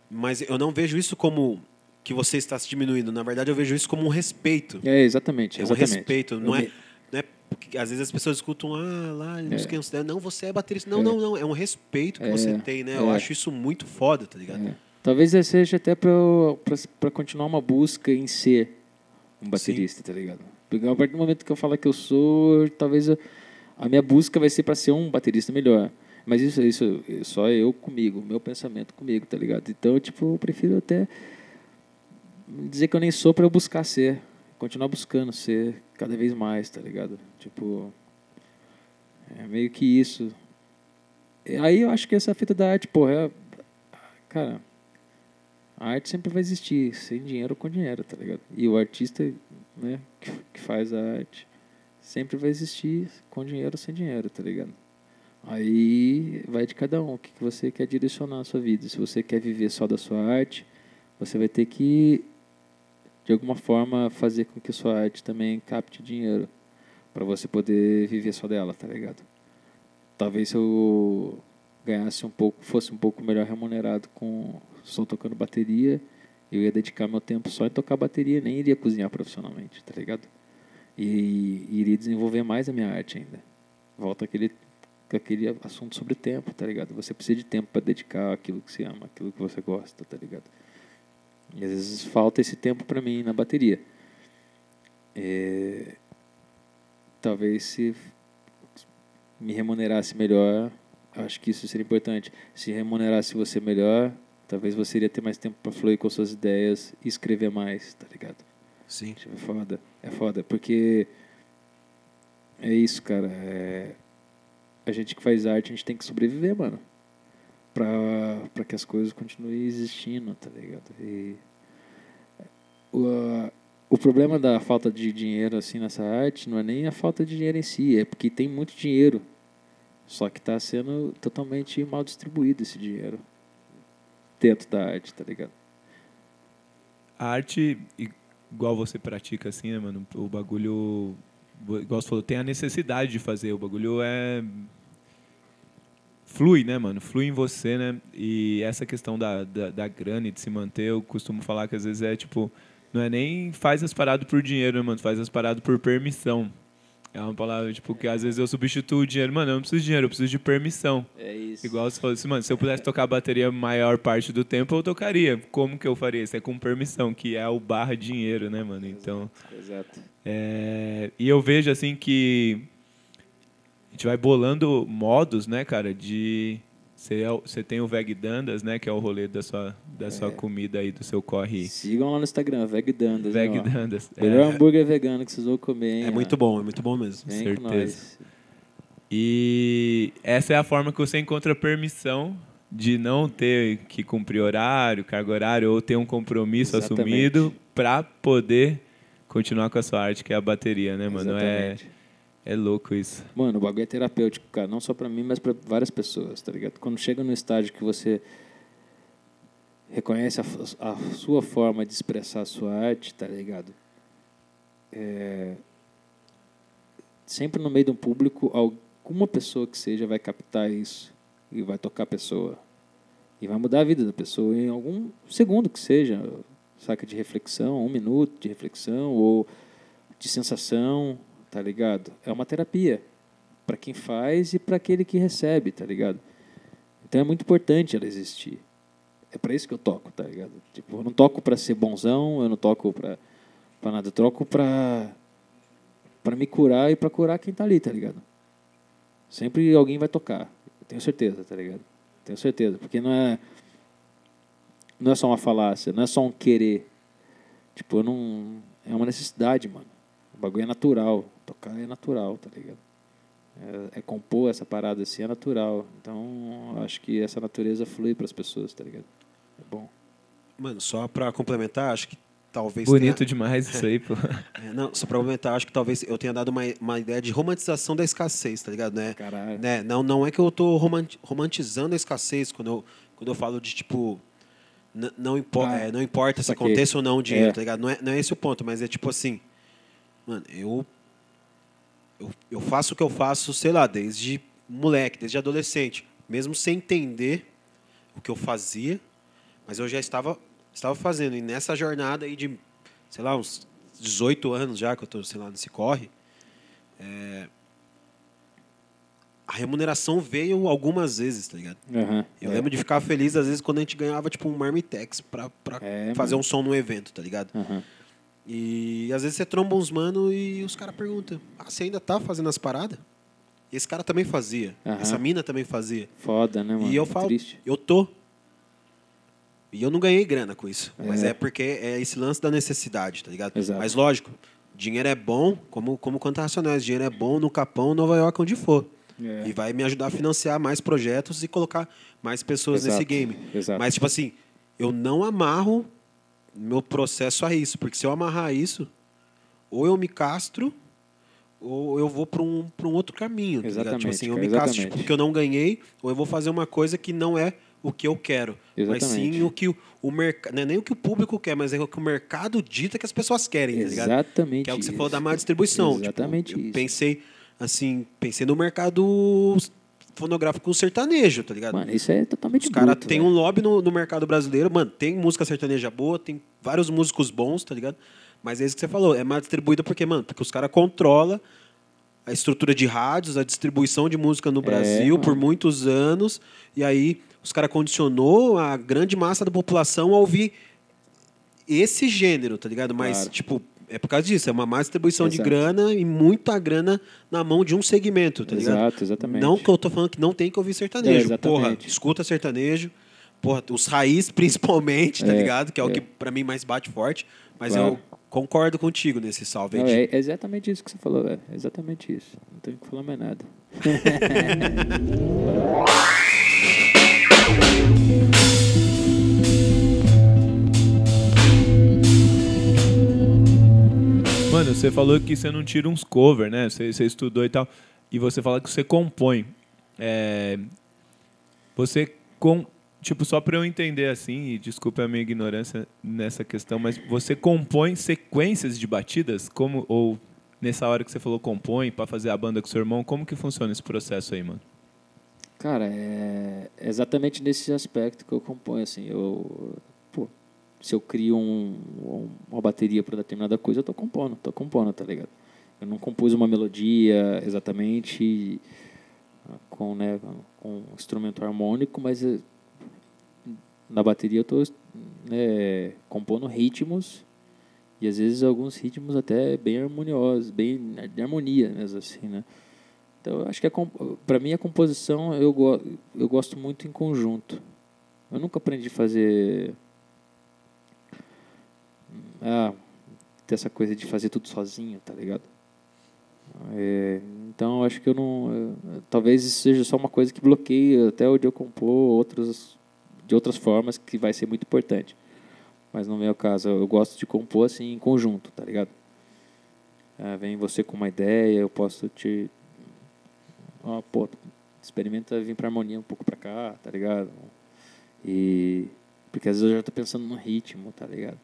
Mas eu não vejo isso como que você está se diminuindo. Na verdade, eu vejo isso como um respeito. É, exatamente. É um exatamente. respeito. Eu Não é, não é Porque às vezes as pessoas escutam, ah, lá, não É. sei é. Não, você é baterista. Não, É. não, não. É um respeito que É. você tem, né? Eu É. acho isso muito foda, tá ligado? É. Talvez seja até para continuar uma busca em ser um baterista, tá ligado? Porque a partir do momento que eu falar que eu sou, talvez a, a minha busca vai ser para ser um baterista melhor. Mas isso, isso é só eu comigo, meu pensamento comigo, tá ligado? Então, tipo, eu prefiro até dizer que eu nem sou para eu buscar ser, continuar buscando ser cada vez mais, tá ligado? Tipo, é meio que isso. E Aí eu acho que essa fita da arte, porra, é, cara, a arte sempre vai existir, sem dinheiro ou com dinheiro, tá ligado? E o artista, né, que, que faz a arte, sempre vai existir com dinheiro ou sem dinheiro, tá ligado? Aí vai de cada um, o que, você quer direcionar a sua vida. Se você quer viver só da sua arte, você vai ter que, de alguma forma, fazer com que sua arte também capte dinheiro, para você poder viver só dela, tá ligado? Talvez se eu ganhasse um pouco, fosse um pouco melhor remunerado com só tocando bateria, eu ia dedicar meu tempo só em tocar bateria, nem iria cozinhar profissionalmente, tá ligado? E, e iria desenvolver mais a minha arte ainda. Volta aquele aquele assunto sobre tempo, tá ligado? Você precisa de tempo para dedicar aquilo que você ama, aquilo que você gosta, tá ligado? E às vezes falta esse tempo para mim na bateria. É, talvez se me remunerasse melhor, acho que isso seria importante. Se remunerasse você melhor, talvez você iria ter mais tempo para fluir com suas ideias e escrever mais, tá ligado? Sim. Tipo, É foda, é foda, porque é isso, cara. é- A gente que faz arte, a gente tem que sobreviver, mano. Pra que as coisas continuem existindo, tá ligado? E o, o problema da falta de dinheiro, assim, nessa arte, não é nem a falta de dinheiro em si, é porque tem muito dinheiro. Só que tá sendo totalmente mal distribuído esse dinheiro dentro da arte, tá ligado? A arte, igual você pratica assim, né, mano? O bagulho, igual você falou, tem a necessidade de fazer. O bagulho é. Flui, né, mano? Flui em você, né? E essa questão da, da, da grana e de se manter, eu costumo falar que às vezes é tipo. Não é nem faz as paradas por dinheiro, né, mano? Faz as paradas por permissão. É uma palavra, tipo, que às vezes eu substituo o dinheiro. Mano, eu não preciso de dinheiro, eu preciso de permissão. É isso. Igual você falou assim, mano, se eu pudesse tocar a bateria a maior parte do tempo, eu tocaria. Como que eu faria? Isso é com permissão, que é o barra dinheiro, né, mano? Então, Exato. é... e eu vejo assim que a gente vai bolando modos, né, cara, de você é você tem o Veg Dandas, né, que é o rolê da sua da sua comida aí do seu corre Sigam lá no Instagram, Veg Dandas. Veg. Dandas. Melhor É, hambúrguer vegano que vocês vão comer. hein, É ó. muito bom, é muito bom mesmo. Vem com certeza. nós. E essa é a forma que você encontra permissão de não ter que cumprir horário, carga horário ou ter um compromisso Exatamente. assumido para poder continuar com a sua arte, que é a bateria, né, mano? É, Exatamente. é louco isso. Mano, o bagulho é terapêutico, cara. Não só pra mim, mas pra várias pessoas, tá ligado? Quando chega no estágio que você reconhece a, a sua forma de expressar a sua arte, tá ligado? É, sempre no meio de um público, alguma pessoa que seja vai captar isso e vai tocar a pessoa. E vai mudar a vida da pessoa em algum segundo que seja, saca de reflexão, um minuto de reflexão ou de sensação, tá ligado? É uma terapia para quem faz e para aquele que recebe, tá ligado? Então é muito importante ela existir. É para isso que eu toco, tá ligado? Tipo, eu não toco para ser bonzão, eu não toco para para nada, eu para para me curar e para curar quem tá ali, tá ligado? Sempre alguém vai tocar. Eu tenho certeza, tá ligado? Tenho certeza, porque não é não é só uma falácia, não é só um querer. Tipo, eu não é uma necessidade, mano. O bagulho é natural, tocar é natural, tá ligado? É, é compor essa parada assim é natural. Então, acho que essa natureza flui para as pessoas, tá ligado? É bom. Mano, só pra complementar, acho que talvez Bonito tenha- demais isso aí, pô. (laughs) É, não, só pra complementar, acho que talvez eu tenha dado uma, uma ideia de romantização da escassez, tá ligado, né? Caralho. né? Não, não é que eu tô romanti- romantizando a escassez quando eu, quando eu falo de, tipo, não, impo Ah, é, não importa se aconteça ou não o dinheiro, É. tá ligado? Não é, não é esse o ponto, mas é tipo assim, mano, eu, eu, eu faço o que eu faço, sei lá, desde moleque, desde adolescente, mesmo sem entender o que eu fazia, mas eu já estava, estava fazendo. E nessa jornada aí de, sei lá, uns 18 anos já que eu tô, sei lá, nesse corre, é, a remuneração veio algumas vezes, tá ligado? Aham, Eu é. lembro de ficar feliz às vezes quando a gente ganhava tipo um Marmitex pra É, fazer um som no evento, tá ligado? Aham. E às vezes você tromba uns mano e os caras perguntam: Ah, você ainda tá fazendo as paradas? Esse cara também fazia. Aham. Essa mina também fazia. Foda, né, mano? E eu É falo, Triste. eu tô. E eu não ganhei grana com isso. Mas É. é porque é esse lance da necessidade, tá ligado? Exato. Mas lógico, dinheiro é bom, como, como quanto Racionais, dinheiro é bom no Capão, Nova York, onde for. É. E vai me ajudar a financiar mais projetos e colocar mais pessoas nesse Exato, game. exato. Mas, tipo assim, eu não amarro meu processo a isso. Porque se eu amarrar isso, ou eu me castro, ou eu vou para um, pra um outro caminho. Tá? Tipo Exatamente, assim, eu cara, me castro exatamente. tipo, porque eu não ganhei, ou eu vou fazer uma coisa que não é o que eu quero. Mas Exatamente. sim o que o, o mercado. Não é nem o que o público quer, mas é o que o mercado dita que as pessoas querem, tá ligado? Exatamente. Que é o que você isso. falou da má distribuição. Tipo, Exatamente eu isso. Pensei, assim, pensei no mercado fonográfico sertanejo, tá ligado? Mano, isso é totalmente Os caras têm um lobby no, no mercado brasileiro, mano, tem música sertaneja boa, tem vários músicos bons, tá ligado? Mas é isso que você falou, é mais distribuída porque, mano, porque os caras controlam a estrutura de rádios, a distribuição de música no Brasil mano. por muitos anos, e aí os caras condicionou a grande massa da população a ouvir esse gênero, tá ligado? Mas, Claro. tipo, é por causa disso, é uma má distribuição de Exato. grana e muita grana na mão de um segmento, tá ligado? Exato, exatamente. Não que eu tô falando que não tem que ouvir É, sertanejo. exatamente. Porra, escuta sertanejo. Porra, os raiz principalmente, tá É, ligado? Que é, o é. que pra mim mais bate forte. Mas Claro. eu concordo contigo nesse salve aí. Não, de- é exatamente isso que você falou, velho. Exatamente isso. Não tenho que falar mais nada. (laughs) Mano, você falou que você não tira uns cover, né? Você, você estudou e tal. E você fala que você compõe. É, Você com. Tipo, só pra eu entender assim, e desculpe a minha ignorância nessa questão, mas você compõe sequências de batidas? Como. Ou nessa hora que você falou compõe pra fazer a banda com seu irmão, como que funciona esse processo aí, mano? Cara, é exatamente nesse aspecto que eu componho, assim, eu, se eu crio um, um- uma bateria para determinada coisa, eu tô compondo, tô compondo, tá ligado? Eu não compus uma melodia exatamente com, né, com um instrumento harmônico, mas eh, na bateria eu tô né, compondo ritmos e às vezes alguns ritmos até bem harmoniosos, bem de harmonia mesmo assim, né? Então, eu acho que para mim a composição eu, go eu gosto muito em conjunto. Eu nunca aprendi a fazer ah, ter essa coisa de fazer tudo sozinho, tá ligado? É, então, acho que eu não. talvez isso seja só uma coisa que bloqueia até o eu compor outros, de outras formas que vai ser muito importante. Mas no meu caso, eu gosto de compor assim em conjunto, tá ligado? Ah, vem você com uma ideia, eu posso te. Ó, pô, experimenta vir pra harmonia um pouco pra cá, tá ligado? E. Porque às vezes eu já tô pensando no ritmo, tá ligado?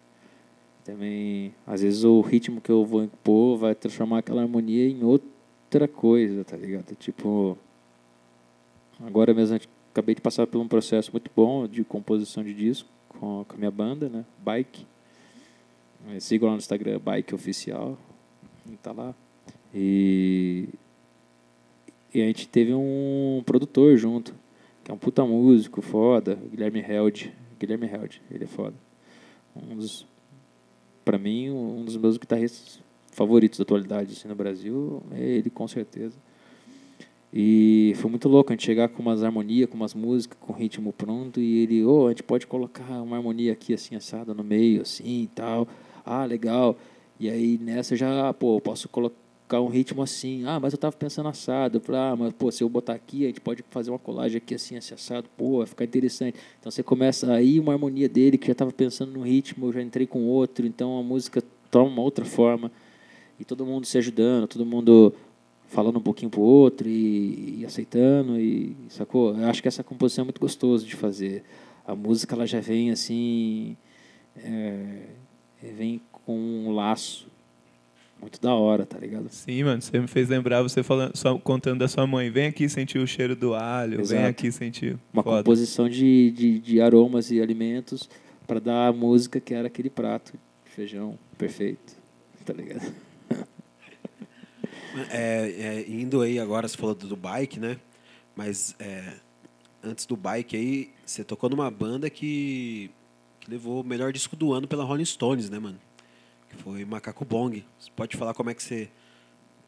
Também, às vezes o ritmo que eu vou impor vai transformar aquela harmonia em outra coisa, tá ligado? Tipo, agora mesmo acabei de passar por um processo muito bom de composição de disco com, com a minha banda, né? Bike. Eh, Sigam lá no Instagram, Bike Oficial. Tá lá. E, e a gente teve um produtor junto, que é um puta músico, foda, Guilherme Held. Guilherme Held, ele é foda. Um dos, pra mim, um dos meus guitarristas favoritos da atualidade assim, no Brasil é ele, com certeza. E foi muito louco a gente chegar com umas harmonias, com umas músicas, com ritmo pronto, e ele, ô, a gente pode colocar uma harmonia aqui assim, assada no meio, assim e tal. Ah, legal. E aí nessa já, pô, posso colocar um ritmo assim. Ah, mas eu tava pensando assado. Ah, mas pô, se eu botar aqui, a gente pode fazer uma colagem aqui assim, assim assado. Pô, vai ficar interessante. Então você começa aí uma harmonia dele que já tava pensando no ritmo, eu já entrei com outro, então a música toma uma outra forma. E todo mundo se ajudando, todo mundo falando um pouquinho pro outro e, e aceitando e sacou? Eu acho que essa composição é muito gostoso de fazer. A música ela já vem assim, é, vem com um laço muito da hora, tá ligado? Sim, mano, você me fez lembrar você falando, só contando da sua mãe. Vem aqui sentir o cheiro do alho, vem Exato. aqui sentir. Uma Foda. composição de, de, de aromas e alimentos para dar a música que era aquele prato de feijão perfeito, tá ligado? (laughs) É, é, indo aí agora, você falou do, do bike, né? Mas é, antes do bike aí, você tocou numa banda que, que levou o melhor disco do ano pela Rolling Stones, né, mano? Foi Macaco Bong. Você pode falar como é que você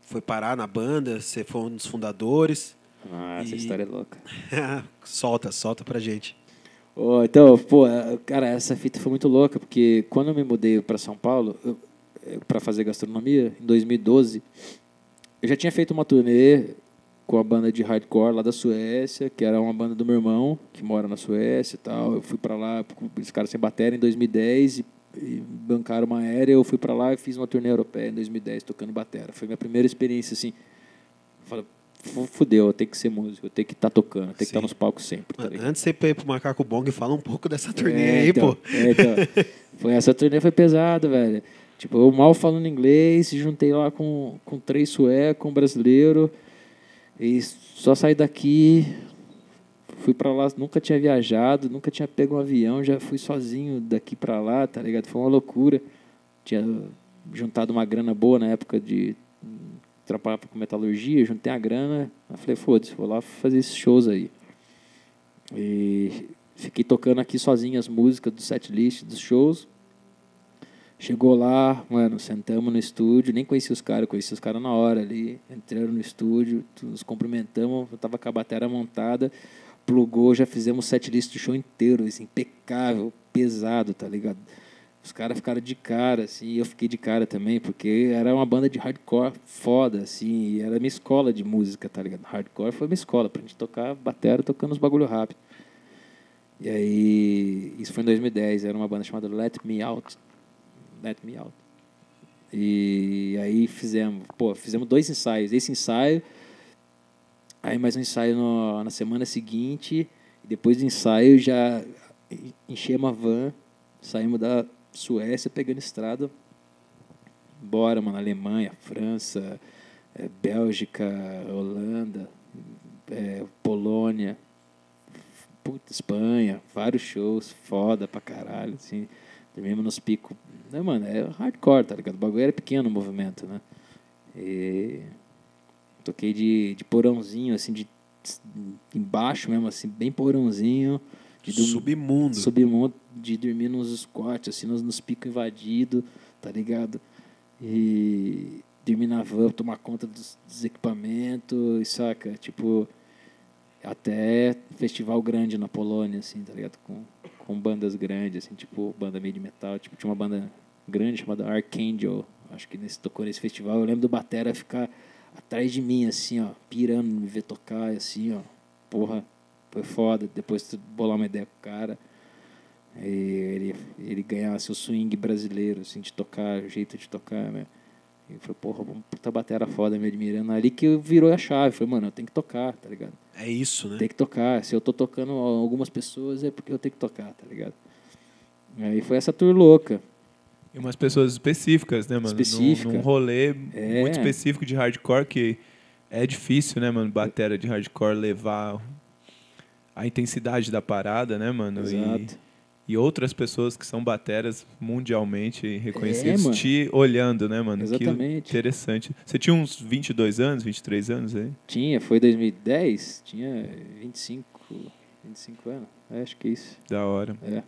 foi parar na banda? Você foi um dos fundadores? Ah, essa E- história é louca. (laughs) solta, solta pra gente. Ô, então, pô, cara, essa fita foi muito louca, porque quando eu me mudei para São Paulo, para fazer gastronomia, em 2012, eu já tinha feito uma turnê com a banda de hardcore lá da Suécia, que era uma banda do meu irmão, que mora na Suécia e tal. Eu fui para lá, eles ficaram sem bateria em 2010 e, e bancaram uma aérea. Eu fui para lá e fiz uma turnê europeia em 2010 tocando batera. Foi minha primeira experiência assim. Falei, "Fu- fudeu, eu tenho que ser músico, eu tenho que estar tocando, eu tenho que estar Sim. nos palcos sempre. Tá antes de você ir pro Macaco Bong, fala um pouco dessa turnê É, aí, então, pô. é, então. foi, essa turnê foi pesada, velho. Tipo, eu mal falando inglês, juntei lá com, com três suecos, um brasileiro. E só saí daqui, fui pra lá, nunca tinha viajado, nunca tinha pego um avião, já fui sozinho daqui pra lá, tá ligado? Foi uma loucura. Tinha juntado uma grana boa na época de trabalhar com metalurgia, juntei a grana, falei, foda-se, vou lá fazer esses shows aí. E fiquei tocando aqui sozinho as músicas do setlist dos shows. Chegou lá, mano, sentamos no estúdio, nem conheci os caras, conheci os caras na hora ali. Entraram no estúdio, nos cumprimentamos, eu tava com a bateria montada, plugou, já fizemos o setlist do show inteiro, assim, impecável, pesado, tá ligado? Os caras ficaram de cara, assim, e eu fiquei de cara também, porque era uma banda de hardcore foda, assim, e era minha escola de música, tá ligado? Hardcore foi minha escola, pra gente tocar bateria tocando os bagulho rápido. E aí, isso foi em 2010, era uma banda chamada Let Me Out. Let Me Out. E aí fizemos, pô, fizemos dois ensaios. Esse ensaio, aí mais um ensaio no- na semana seguinte, depois do ensaio já enchemos a van, saímos da Suécia pegando estrada, bora, mano, Alemanha, França, eh, Bélgica, Holanda, eh, Polônia, puta, Espanha, vários shows, foda pra caralho, assim, dormimos nos picos, né, mano, é hardcore, tá ligado? O bagulho era pequeno o movimento, né? E toquei de, de porãozinho, assim, de embaixo mesmo, assim, bem porãozinho, de dormir- Submundo. submundo, de dormir nos squats, assim, nos, nos picos invadidos, tá ligado? E dormir na van, tomar conta dos, dos equipamentos, e saca? Tipo, até festival grande na Polônia, assim, tá ligado? Com, com bandas grandes, assim, tipo, banda meio de metal. Tipo, tinha uma banda grande chamada Archangel, acho que nesse, tocou nesse festival. Eu lembro do Batera ficar atrás de mim, assim, ó, pirando, me ver tocar, assim, ó, porra, foi foda. Depois tu bolar uma ideia com o cara. Ele, ele ganhasse o swing brasileiro, assim, de tocar, o jeito de tocar, né? E falei, porra, uma puta batera foda me admirando. Ali que virou a chave. Falei, mano, eu tenho que tocar, tá ligado? É isso, né? Tem que tocar. Se eu tô tocando algumas pessoas, é porque eu tenho que tocar, tá ligado? Aí foi essa tour louca. E umas pessoas específicas, né, mano? Específica. Num, num rolê É. muito específico de hardcore que é difícil, né, mano? Batera de hardcore levar a intensidade da parada, né, mano? E- Exato. E, outras pessoas que são bateras mundialmente reconhecidas É, te olhando, né, mano? Que Exatamente. interessante. Você tinha uns 22 anos, 23 anos aí? Tinha, foi 2010, tinha 25, 25 anos. É, acho que é isso. Da hora. É.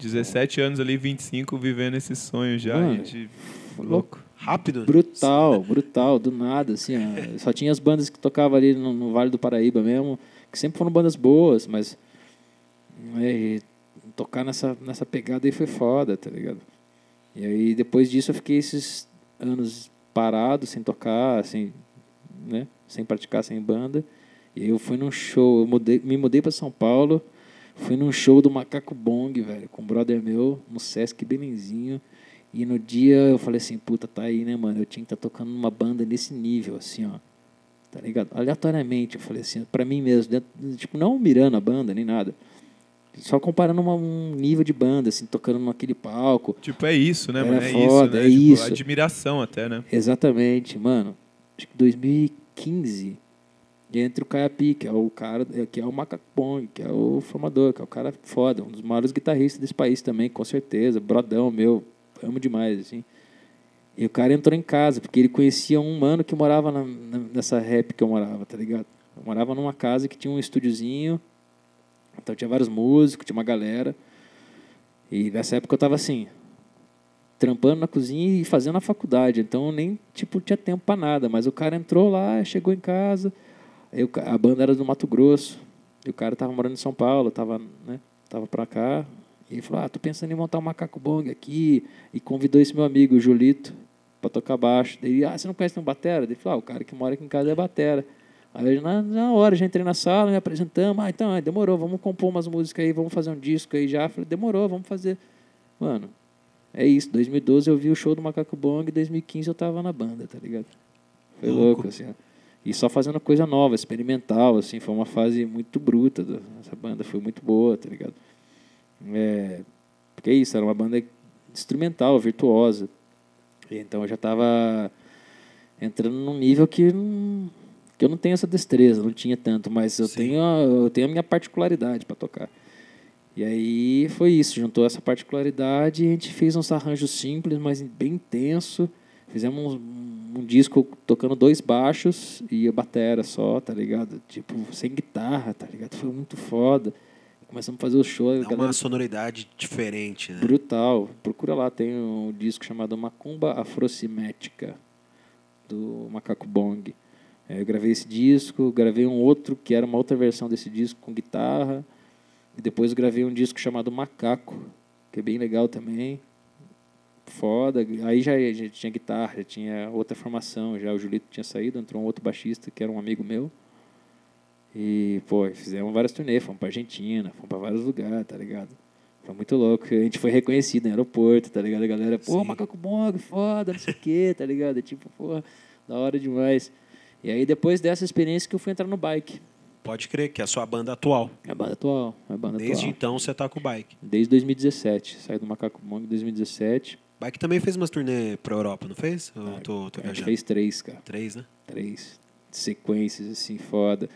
17 anos ali, 25, vivendo esse sonho já. Mano, e de... louco. Rápido. Brutal, brutal, do nada, assim, ó. só tinha as bandas que tocavam ali no, no Vale do Paraíba mesmo, que sempre foram bandas boas, mas é, e tocar nessa, nessa pegada aí foi foda, tá ligado? E aí depois disso eu fiquei esses anos parado, sem tocar, sem, né, sem praticar, sem banda. E aí eu fui num show, eu mudei, me mudei para São Paulo, fui num show do Macaco Bong, velho, com um brother meu, no Sesc Belenzinho. E no dia eu falei assim, puta, tá aí, né, mano? Eu tinha que estar tocando numa banda nesse nível, assim, ó. Tá ligado? Aleatoriamente, eu falei assim, pra mim mesmo, dentro- tipo, não mirando a banda, nem nada. Só comparando uma- um nível de banda, assim, tocando naquele palco. Tipo, é isso, né, Era mano? É foda, isso, né? é tipo, isso. Admiração até, né? Exatamente, mano. Acho que 2015. Entre o Caiapi, que é o cara, que é o Macaco Bong, que é o formador, que é o cara foda, um dos maiores guitarristas desse país também, com certeza. Brodão meu, amo demais, assim. E o cara entrou em casa, porque ele conhecia um mano que morava na, nessa rap que eu morava, tá ligado? Eu morava numa casa que tinha um estúdiozinho, então tinha vários músicos, tinha uma galera. E nessa época eu tava assim, trampando na cozinha e fazendo a faculdade, então nem tipo tinha tempo para nada, mas o cara entrou lá, chegou em casa, eu, a banda era do Mato Grosso, e o cara tava morando em São Paulo, tava, né, tava pra cá, e ele falou, ah, tô pensando em montar um macaco bong aqui, e convidou esse meu amigo, o Julito, para tocar baixo. Daí, ah, você não conhece um batera? Ele falou, ah, o cara que mora aqui em casa é batera. Aí na, na hora já entrei na sala, me apresentamos, ah, então, demorou, vamos compor umas músicas aí, vamos fazer um disco aí já. Falei, demorou, vamos fazer. Mano, é isso, 2012 eu vi o show do Macaco Bong, 2015 eu tava na banda, tá ligado? Foi louco, louco assim, ó. E só fazendo coisa nova, experimental, assim, foi uma fase muito bruta dessa banda, foi muito boa, tá ligado? É, porque é isso, era uma banda instrumental, virtuosa. E então eu já estava entrando num nível que, que eu não tenho essa destreza, não tinha tanto, mas eu, tenho a, eu tenho a minha particularidade para tocar. E aí foi isso, juntou essa particularidade e a gente fez uns arranjos simples, mas bem intenso. Fizemos um, um disco tocando dois baixos e a bateria só, tá ligado? Tipo, sem guitarra, tá ligado? Foi muito foda. Começamos a fazer o show. É galera... uma sonoridade diferente, né? Brutal. Procura lá, tem um disco chamado Macumba Afrocimética, do Macaco Bong. É, eu gravei esse disco, gravei um outro que era uma outra versão desse disco com guitarra. E depois gravei um disco chamado Macaco, que é bem legal também. Foda. Aí já, já tinha guitarra, já tinha outra formação. Já o Julito tinha saído, entrou um outro baixista que era um amigo meu. E, pô, fizemos várias turnês, fomos pra Argentina, fomos pra vários lugares, tá ligado? Foi muito louco. A gente foi reconhecido no aeroporto, tá ligado? A galera, pô, Sim. macaco bong, foda, não sei o quê, tá ligado? É tipo, pô, da hora demais. E aí, depois dessa experiência que eu fui entrar no bike. Pode crer, que é a sua banda atual. É a banda atual. É a banda Desde atual. então você tá com o bike. Desde 2017. Saí do Macaco Bong em 2017. Bike também fez umas turnê pra Europa, não fez? Ah, eu tô, tô gente fez três, cara. Três, né? Três. Sequências, assim, foda.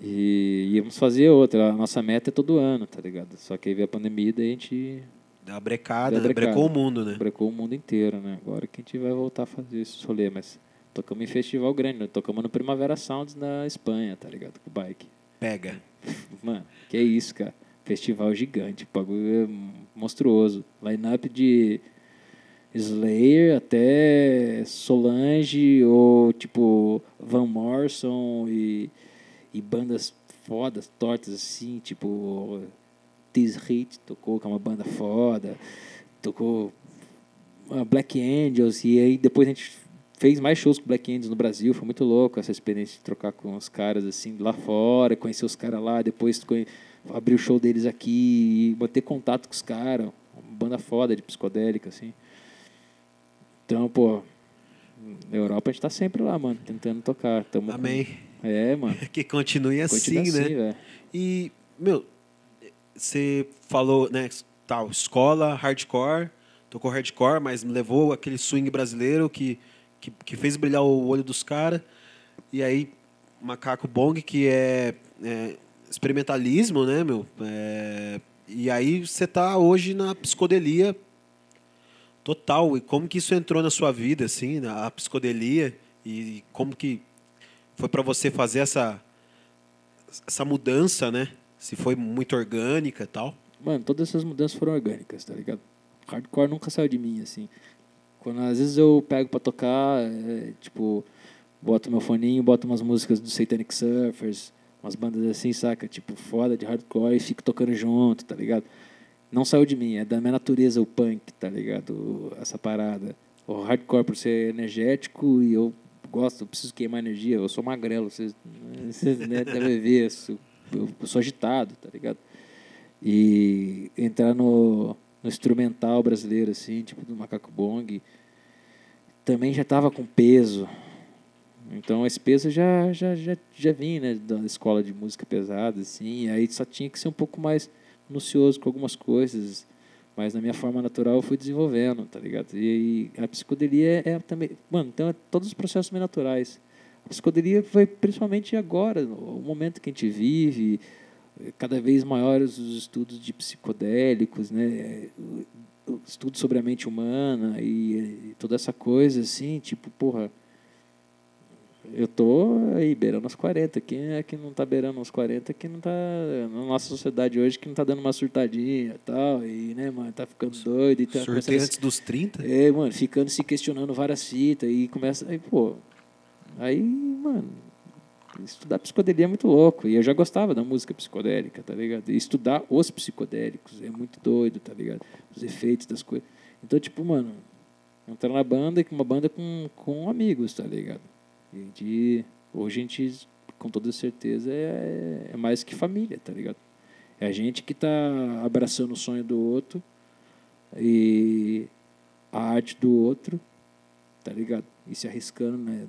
E íamos fazer outra. A nossa meta é todo ano, tá ligado? Só que aí veio a pandemia e a gente. Deu uma brecada, deu brecada. brecou o mundo, né? Brecou o mundo inteiro, né? Agora que a gente vai voltar a fazer esse rolê, mas tocamos em festival grande, né? Tocamos no Primavera Sounds na Espanha, tá ligado? Com o bike. Pega. Mano, que isso, cara. Festival gigante, bagulho é monstruoso. Line-up de Slayer até Solange ou tipo Van Morrison e e bandas fodas, tortas assim, tipo This Hit tocou, que é uma banda foda, tocou Black Angels, e aí depois a gente fez mais shows com Black Angels no Brasil, foi muito louco essa experiência de trocar com os caras assim lá fora, conhecer os caras lá, depois abrir o show deles aqui e manter contato com os caras, uma banda foda de psicodélica, assim. Então, pô, na Europa a gente tá sempre lá, mano, tentando tocar. Tamo Amém. Com é, mano. (laughs) que continue assim, continue assim, né? e, meu, você falou, né, tal, escola, hardcore, tocou hardcore, mas levou aquele swing brasileiro que, que, que fez brilhar o olho dos caras. E aí, Macaco Bong, que é, é experimentalismo, né, meu? É, e aí você tá hoje na psicodelia total. E como que isso entrou na sua vida, assim, a psicodelia? E como que foi para você fazer essa essa mudança, né? Se foi muito orgânica e tal. Mano, todas essas mudanças foram orgânicas, tá ligado? Hardcore nunca saiu de mim, assim. Quando às vezes eu pego para tocar, é, tipo, boto meu foninho, boto umas músicas do Satanic Surfers, umas bandas assim, saca? Tipo, foda de hardcore e fico tocando junto, tá ligado? Não saiu de mim, é da minha natureza o punk, tá ligado? Essa parada. O hardcore por ser energético e eu gosto, eu preciso queimar energia, eu sou magrelo, vocês, vocês né, devem ver, eu, eu sou agitado, tá ligado? E entrar no, no instrumental brasileiro, assim, tipo do Macaco Bong, também já estava com peso. Então esse peso já, já, já, já vinha né, da escola de música pesada, assim, aí só tinha que ser um pouco mais minucioso com algumas coisas mas na minha forma natural eu fui desenvolvendo, tá ligado? E, e a psicodelia é, é, também. Mano, então é todos os processos meio naturais. A psicodelia foi principalmente agora, o momento que a gente vive, cada vez maiores os estudos de psicodélicos, né? estudo sobre a mente humana e, e toda essa coisa, assim, tipo, porra, eu tô aí beirando os 40. Quem é que não tá beirando os 40 que não tá na nossa sociedade hoje que não tá dando uma surtadinha e tal, e né, mano, tá ficando doido e tá Surtei antes dos 30? é, mano, ficando se questionando várias fitas e começa. Aí, pô. Aí, mano, estudar psicodelia é muito louco. E eu já gostava da música psicodélica, tá ligado? E estudar os psicodélicos é muito doido, tá ligado? Os efeitos das coisas. Então, tipo, mano, entrar na banda, uma banda com, com amigos, tá ligado? Gente, hoje a gente, com toda certeza, é, é mais que família, tá ligado? É a gente que tá abraçando o sonho do outro e a arte do outro, tá ligado? E se arriscando, né?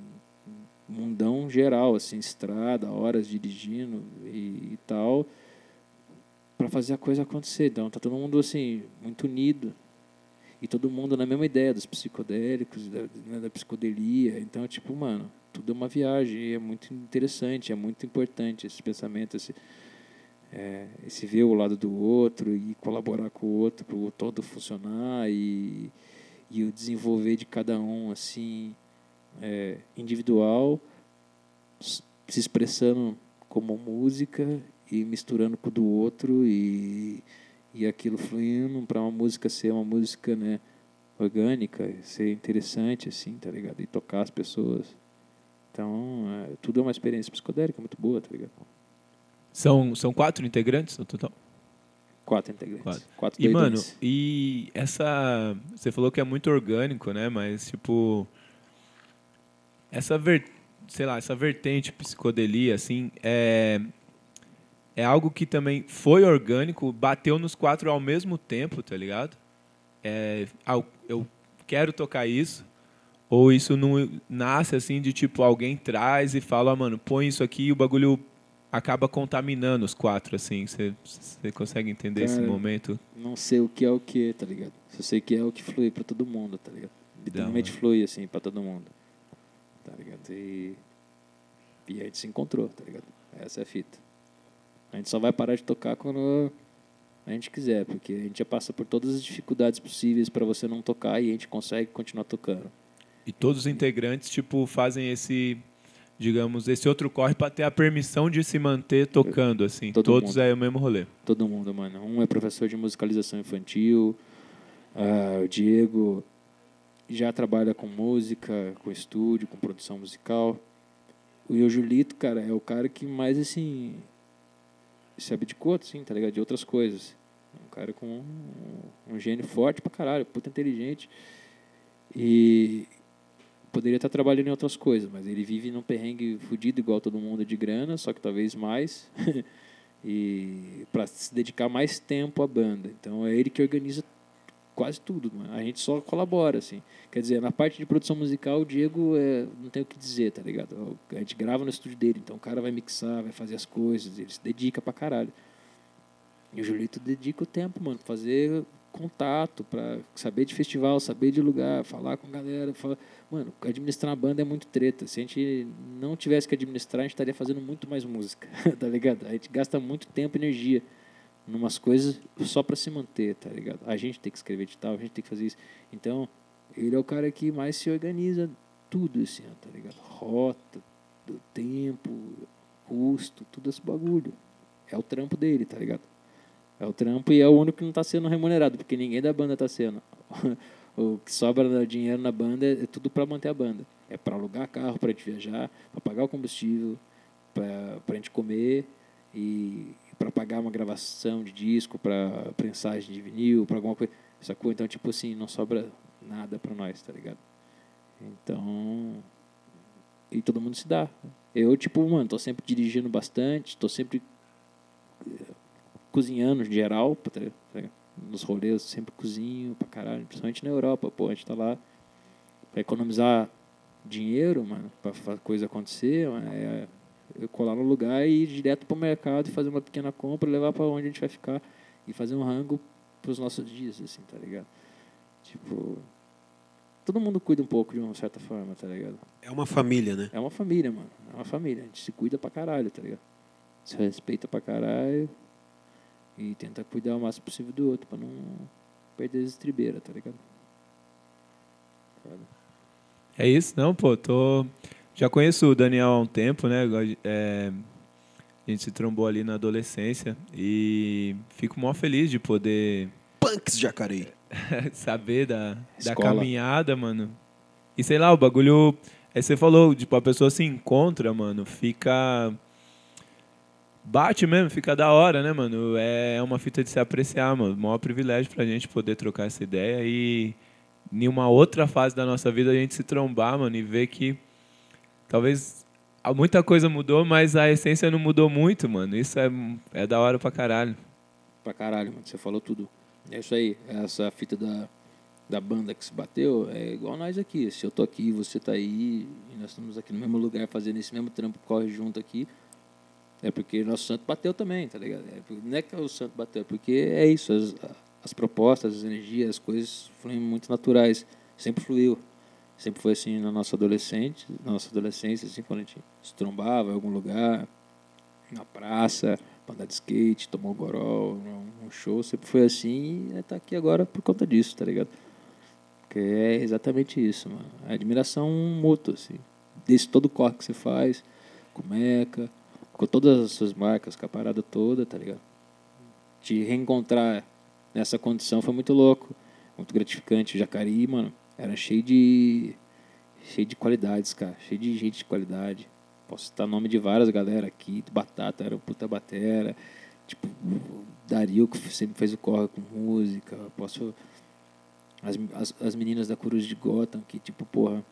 Mundão geral, assim, estrada, horas dirigindo e, e tal, para fazer a coisa acontecer. Então, tá todo mundo, assim, muito unido. E todo mundo na mesma ideia dos psicodélicos, da, né, da psicodelia. Então, tipo, mano, tudo é uma viagem. É muito interessante, é muito importante esse pensamento, esse, é, esse ver o lado do outro e colaborar com o outro para o todo funcionar e, e o desenvolver de cada um assim é, individual se expressando como música e misturando com o do outro e, e aquilo fluindo para uma música ser uma música né orgânica ser interessante assim tá ligado e tocar as pessoas então é, tudo é uma experiência psicodélica muito boa tá ligado São, são quatro integrantes no total? Quatro integrantes. Quatro. Quatro, E, mano, e essa. Você falou que é muito orgânico, né? Mas, tipo. Essa ver, sei lá, essa vertente psicodelia, assim, é. É algo que também foi orgânico, bateu nos quatro ao mesmo tempo, tá ligado? É, eu quero tocar isso. Ou isso não nasce assim de tipo, alguém traz e fala, ah, mano, põe isso aqui e o bagulho acaba contaminando os quatro, assim. Você consegue entender esse Cara, momento? Não sei o que é o que, tá ligado? Só sei que é o que flui pra todo mundo, tá ligado? Literalmente flui, assim, pra todo mundo. Tá ligado? E... E a gente se encontrou, tá ligado? Essa é a fita. A gente só vai parar de tocar quando a gente quiser, porque a gente já passa por todas as dificuldades possíveis pra você não tocar e a gente consegue continuar tocando. E todos os integrantes, tipo, fazem esse, digamos, esse outro corre para ter a permissão de se manter tocando, assim. Todo todos mundo. é o mesmo rolê. Todo mundo, mano. Um é professor de musicalização infantil, ah, o Diego já trabalha com música, com estúdio, com produção musical. E o Julito, cara, é o cara que mais, assim, se abdicou, assim, tá ligado? De outras coisas. Um cara com um, um gênio forte pra caralho, puta inteligente. E poderia estar trabalhando em outras coisas, mas ele vive num perrengue fudido igual todo mundo de grana, só que talvez mais. (laughs) e para se dedicar mais tempo à banda. Então é ele que organiza quase tudo, mano. A gente só colabora, assim. Quer dizer, na parte de produção musical, o Diego é, não tem o que dizer, tá ligado? A gente grava no estúdio dele, então o cara vai mixar, vai fazer as coisas, ele se dedica pra caralho. E o Julito dedica o tempo, mano, fazer contato, pra saber de festival, saber de lugar, falar com a galera. Falar... Mano, administrar uma banda é muito treta. Se a gente não tivesse que administrar, a gente estaria fazendo muito mais música, (laughs) tá ligado? A gente gasta muito tempo e energia numas coisas só para se manter, tá ligado? A gente tem que escrever de tal, a gente tem que fazer isso. Então, ele é o cara que mais se organiza tudo assim, ó, tá ligado? Rota, do tempo, custo, tudo esse bagulho. É o trampo dele, tá ligado? É o trampo e é o único que não tá sendo remunerado, porque ninguém da banda tá sendo. (laughs) o que sobra dinheiro na banda é tudo para manter a banda. É para alugar carro pra gente viajar, para pagar o combustível, pra, pra gente comer e para pagar uma gravação de disco, para prensagem de vinil, para alguma coisa. Sacou? Então, tipo assim, não sobra nada para nós, tá ligado? Então. E todo mundo se dá. Eu, tipo, mano, tô sempre dirigindo bastante, tô sempre cozinhando em geral, tá nos rolês, sempre cozinho pra caralho, principalmente na Europa, pô, a gente tá lá pra economizar dinheiro, mano, pra fa- coisa acontecer, mano, é eu colar no lugar e ir direto pro mercado e fazer uma pequena compra, levar pra onde a gente vai ficar e fazer um rango pros nossos dias, assim, tá ligado? Tipo, todo mundo cuida um pouco de uma certa forma, tá ligado? É uma família, né? É uma família, mano. É uma família. A gente se cuida pra caralho, tá ligado? Se respeita pra caralho e tenta cuidar o máximo possível do outro pra não, perder as estribeiras, tá ligado? Foda. É isso? Não, pô, tô. Já conheço o Daniel há um tempo, né? É, a gente se trombou ali na adolescência e fico mó feliz de poder Punks Jacareí. (laughs) saber da, da caminhada, mano. E sei lá, o bagulho. Aí você falou, tipo, a pessoa se encontra, mano, fica. Bate mesmo, fica da hora, né, mano? É uma fita de se apreciar, mano. Maior privilégio pra gente poder trocar essa ideia e em uma outra fase da nossa vida a gente se trombar, mano, e ver que talvez muita coisa mudou, mas a essência não mudou muito, mano. Isso é, é da hora pra caralho. Pra caralho, mano. Você falou tudo. É isso aí. Essa fita da, da banda que se bateu é igual nós aqui. Se eu tô aqui, você tá aí, e nós estamos aqui no mesmo lugar fazendo esse mesmo trampo, corre junto aqui. É porque nosso santo bateu também, tá ligado? É, porque- não é que o santo bateu, é porque é isso. As, as propostas, as energias, as coisas fluem muito naturais. Sempre fluiu. Sempre foi assim na nossa adolescente, na nossa adolescência, assim, quando a gente se trombava em algum lugar, na praça, pra andar de skate, tomar um goró, um show, sempre foi assim e tá aqui agora por conta disso, tá ligado? Porque é exatamente isso, mano. É admiração mútua, assim. Desse todo o corre que você faz, com o Meca, com todas as suas marcas, com a parada toda, tá ligado? Te reencontrar nessa condição foi muito louco, muito gratificante. Jacareí, mano, era cheio de. cheio de qualidades, cara. Cheio de gente de qualidade. Posso citar nome de várias galera aqui. Batata era o puta batera. Tipo, Dario, que sempre fez o corre com música. Posso. As, as, as meninas da Coruja de Gotham, que, tipo, porra.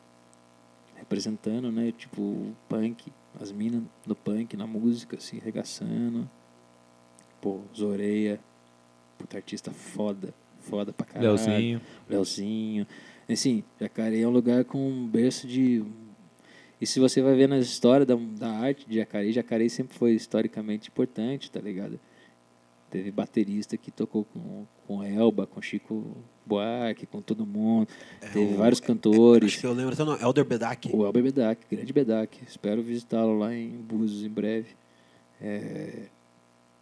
Representando, né? Tipo, punk. As minas do punk na música, assim, regaçando. Pô, Zoreia. Puta artista foda. Foda pra caralho. Leozinho. Leozinho. Assim, Jacareí é um lugar com um berço de. E se você vai ver na história da, da arte de Jacareí, Jacareí sempre foi historicamente importante, tá ligado? Teve baterista que tocou com, com Elba, com Chico Buarque, com todo mundo. Teve o- vários Acho cantores. que eu lembro o nome, Elder Bedak. O Elber Bedak, grande Bedak. Espero visitá-lo lá em Búzios em breve. É,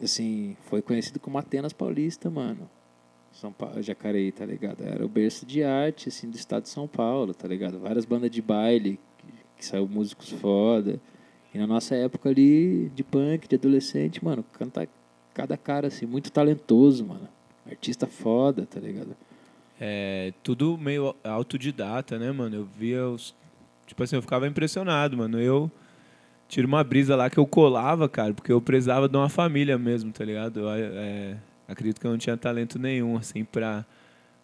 assim, foi conhecido como Atenas Paulista, mano. São Paulo, Jacareí, tá ligado? Era o berço de arte, assim, do estado de São Paulo, tá ligado? Várias bandas de baile, que, que saiu músicos foda. E na nossa época ali, de punk, de adolescente, mano, canta cada cara, assim, muito talentoso, mano. Artista foda, tá ligado? É tudo meio autodidata, né, mano? Eu via os. Tipo assim, eu ficava impressionado, mano. Eu tiro uma brisa lá que eu colava, cara, porque eu precisava de uma família mesmo, tá ligado? Eu, é, acredito que eu não tinha talento nenhum, assim, pra.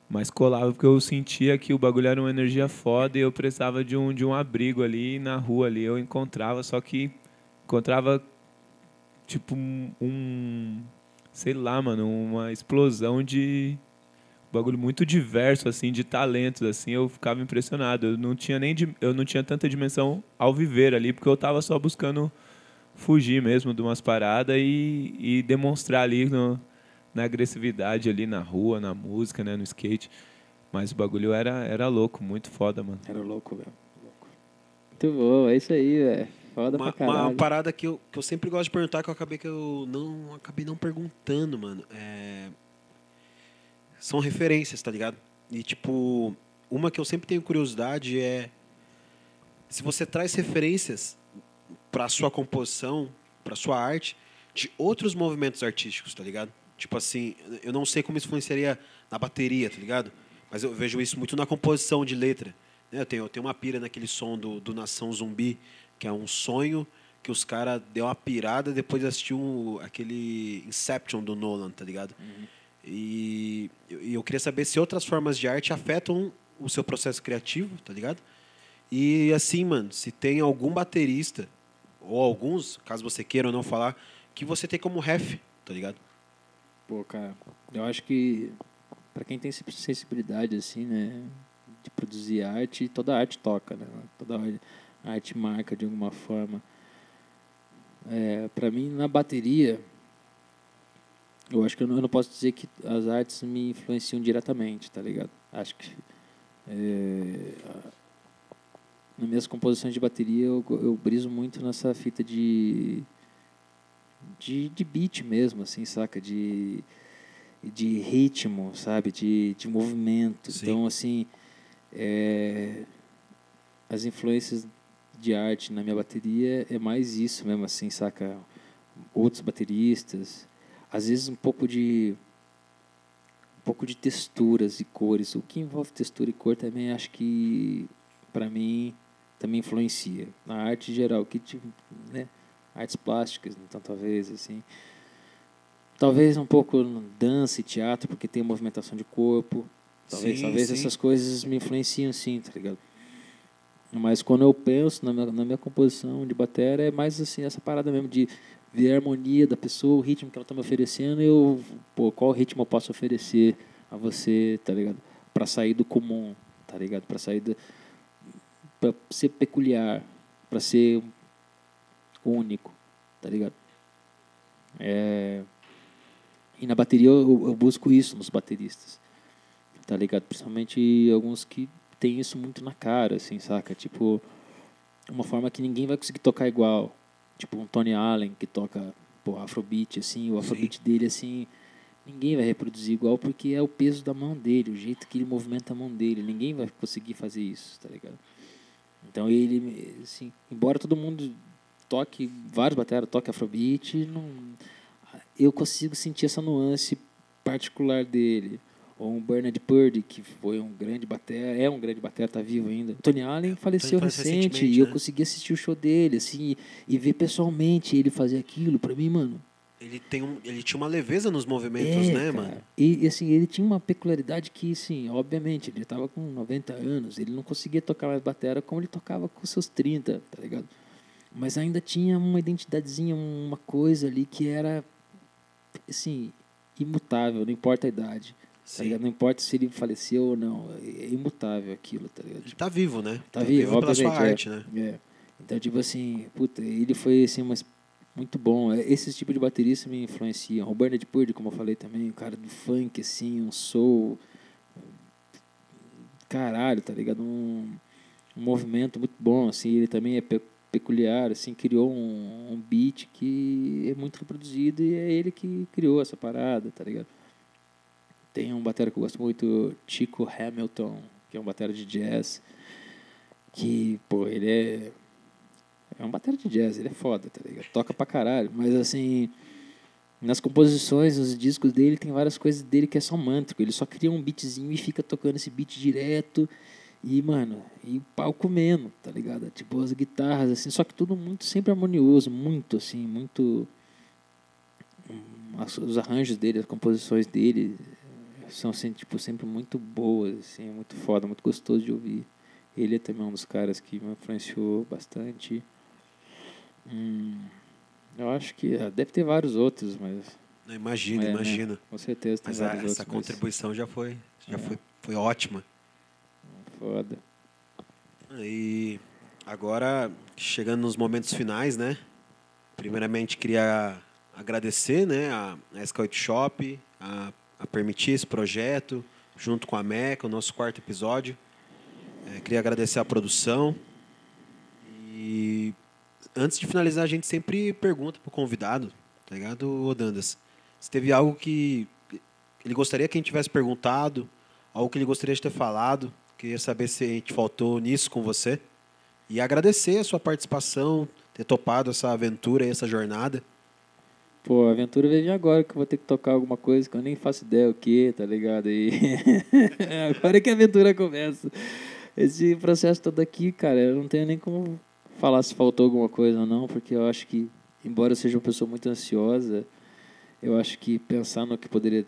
Mas colava porque eu sentia que o bagulho era uma energia foda e eu precisava de um, de um abrigo ali na rua ali. Eu encontrava, só que encontrava tipo um, um sei lá, mano, uma explosão de bagulho muito diverso assim de talentos assim eu ficava impressionado eu não tinha nem eu não tinha tanta dimensão ao viver ali porque eu tava só buscando fugir mesmo de umas paradas e, e demonstrar ali no, na agressividade ali na rua na música né no skate mas o bagulho era era louco muito foda mano Era louco, velho. Muito bom, é isso aí, velho. Foda Uma, pra uma caralho. parada que eu, que eu sempre gosto de perguntar, que eu acabei que eu não acabei não perguntando, mano. É... São referências, tá ligado? E tipo, uma que eu sempre tenho curiosidade é se você traz referências para sua composição, para sua arte, de outros movimentos artísticos, tá ligado? Tipo assim, eu não sei como isso influenciaria na bateria, tá ligado? Mas eu vejo isso muito na composição de letra. né? Eu tenho, eu tenho uma pira naquele som do, do Nação Zumbi, que é um sonho que os caras deu uma pirada depois de assistir um, aquele Inception do Nolan, tá ligado? Eu, e eu queria saber se outras formas de arte afetam o seu processo criativo, tá ligado? E assim, mano, se tem algum baterista, ou alguns, caso você queira ou não falar, que você tem como ref, tá ligado? Pô, cara, eu acho que pra quem tem sensi- sensibilidade, assim, né, de produzir arte, toda arte toca, né? Toda arte- marca de alguma forma. É, pra mim, na bateria, eu acho que eu não, eu não posso dizer que as artes me influenciam diretamente, tá ligado? Acho que é, nas minhas composições de bateria eu, eu briso muito nessa fita de de, de beat mesmo, assim, saca? De, de ritmo, sabe? De, de movimento. Sim. Então, assim, é, as influências de arte na minha bateria é mais isso mesmo, assim, saca? Outros bateristas, às vezes um pouco de um pouco de texturas e cores. O que envolve textura e cor também acho que para mim também influencia na arte geral, que tipo, né? Artes plásticas, então talvez assim. Talvez um pouco dança e teatro, porque tem movimentação de corpo. Talvez, Sim, talvez sim. essas coisas me influenciam sim, tá ligado? Mas quando eu penso na minha, na minha composição de bateria, é mais assim, essa parada mesmo de ver a harmonia da pessoa, o ritmo que ela tá me oferecendo, eu, pô, qual ritmo eu posso oferecer a você, tá ligado? Pra sair do comum, tá ligado? Pra sair do. pra ser peculiar, pra ser único, tá ligado? É... E na bateria eu, eu busco isso nos bateristas, tá ligado? Principalmente alguns que tem isso muito na cara, assim, saca? Tipo, uma forma que ninguém vai conseguir tocar igual. Tipo um Tony Allen que toca afrobeat, assim, o afrobeat dele, assim, ninguém vai reproduzir igual porque é o peso da mão dele, o jeito que ele movimenta a mão dele. Ninguém vai conseguir fazer isso, tá ligado? Então ele, assim, embora todo mundo toque, vários bateras toque afrobeat, não, eu consigo sentir essa nuance particular dele. Ou um Bernard Purdy, que foi um grande batera, é um grande batera, tá vivo ainda. Tony Allen faleceu recente recentemente, e eu né? consegui assistir o show dele, assim, e ver pessoalmente ele fazer aquilo, pra mim, mano, Ele, tem um, ele tinha uma leveza nos movimentos, é, né, cara. mano? E, assim, ele tinha uma peculiaridade que, assim, obviamente, ele estava com 90 anos, ele não conseguia tocar mais batera como ele tocava com seus 30, tá ligado? Mas ainda tinha uma identidadezinha, uma coisa ali que era, assim, imutável, não importa a idade. Tá Sim. ligado? Não importa se ele faleceu ou não, é imutável aquilo, tá ligado? Ele tá vivo, né? Tá vivo, pela sua é. arte, né? É. Então, tipo assim, puta, ele foi assim, mas muito bom. É, Esse tipo de baterista me influenciam. O Bernard Purdy, como eu falei também, o cara do funk, assim, um soul. Caralho, tá ligado? Um, um movimento muito bom, assim. Ele também é pe- peculiar, assim, criou um, um beat que é muito reproduzido e é ele que criou essa parada, tá ligado? Tem um batera que eu gosto muito, Chico Hamilton, que é um batera de jazz, que, pô, ele é é um batera de jazz, ele é foda, tá ligado? Toca pra caralho, mas assim, nas composições, nos discos dele, tem várias coisas dele que é só mântrico, ele só cria um beatzinho e fica tocando esse beat direto e, mano, e o pau comendo, tá ligado? Tipo, as guitarras, assim, só que tudo muito, sempre harmonioso, muito, assim, muito... hum, Os arranjos dele, as composições dele são, tipo, sempre muito boas, assim, muito foda, muito gostoso de ouvir. Ele é também um dos caras que me influenciou bastante. Hum, eu acho que ah, deve ter vários outros, mas Não, Imagina, É, né? imagina. com certeza tem Mas a- vários essa outros. mas contribuição já foi, já É. foi, foi ótima. Foda. E agora, chegando nos momentos finais, né? Primeiramente, queria agradecer né, a, a Scout Shop a, a permitir esse projeto, junto com a MECA, o nosso quarto episódio. É, queria agradecer a produção. E antes de finalizar, a gente sempre pergunta pro convidado, tá ligado, ô Dandas? Se teve algo que ele gostaria que a gente tivesse perguntado, algo que ele gostaria de ter falado. Queria saber se a gente faltou nisso com você. E agradecer a sua participação, ter topado essa aventura essa jornada. Pô, a aventura vir agora que eu vou ter que tocar alguma coisa que eu nem faço ideia o que, tá ligado? E (laughs) agora que a aventura começa. Esse processo todo aqui, cara, eu não tenho nem como falar se faltou alguma coisa ou não, porque eu acho que, embora eu seja uma pessoa muito ansiosa, eu acho que pensar no que poderia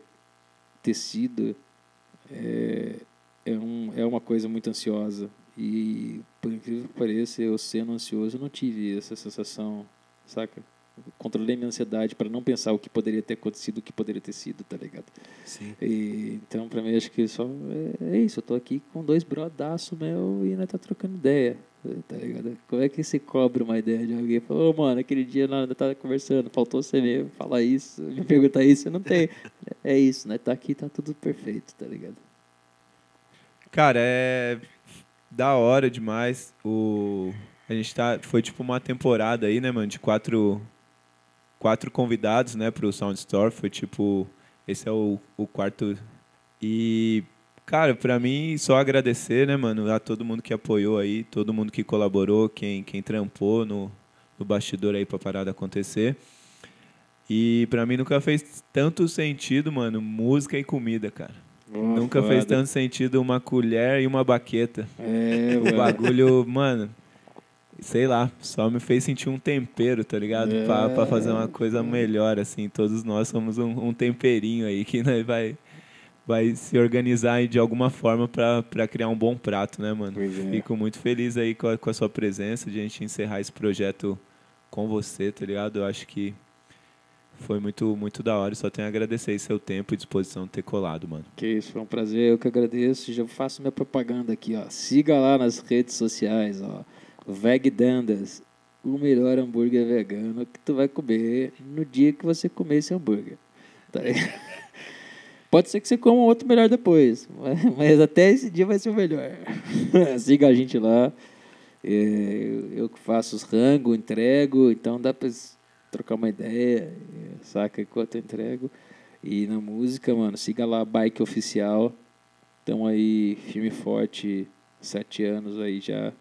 ter sido é, é, um, é uma coisa muito ansiosa. E, por incrível que pareça, eu sendo ansioso, eu não tive essa sensação, saca? Controlei minha ansiedade para não pensar o que poderia ter acontecido, o que poderia ter sido, tá ligado? Sim. E, então, pra mim, acho que só é, é isso. Eu tô aqui com dois brodaços meu e nós tá trocando ideia, tá ligado? Como é que você cobra uma ideia de alguém? Fala, ô, mano, aquele dia nós tava conversando, faltou você mesmo falar isso, me perguntar isso, eu não tenho. é isso, né? Tá aqui, tá tudo perfeito, tá ligado? Cara, é da hora demais. O a gente tá foi tipo uma temporada aí, né, mano, de quatro quatro convidados, né, pro Sound Store, foi tipo esse é o, o quarto. E, cara, pra mim, só agradecer, né, mano, a todo mundo que apoiou aí, todo mundo que colaborou, quem, quem trampou no, no bastidor aí pra parada acontecer. E pra mim nunca fez tanto sentido, mano, música e comida, cara. Oh, nunca fez foda. tanto sentido uma colher e uma baqueta. É, O mano. bagulho, mano, sei lá, só me fez sentir um tempero, tá ligado? É. Pra, pra fazer uma coisa melhor, assim. Todos nós somos um, um temperinho aí que nós vai, vai se organizar de alguma forma pra criar um bom prato, né, mano? Pois é. Fico muito feliz aí com a, com a sua presença, de a gente encerrar esse projeto com você, tá ligado? Eu acho que foi muito, muito da hora só tenho a agradecer seu tempo e disposição de ter colado, mano. Que isso, foi um prazer, eu que agradeço. Já faço minha propaganda aqui, ó. Siga lá nas redes sociais, ó. Veg Dandas, o melhor hambúrguer vegano que tu vai comer no dia que você comer esse hambúrguer. Tá? (laughs) Pode ser que você coma outro melhor depois, (laughs) mas- até esse dia vai ser o melhor. (laughs) Siga a gente lá. É, eu- que faço os rango, entrego, então dá pra s- trocar uma ideia, saca enquanto eu entrego. E na música, mano, siga lá Bike Oficial. Estão aí firme e forte, sete anos aí já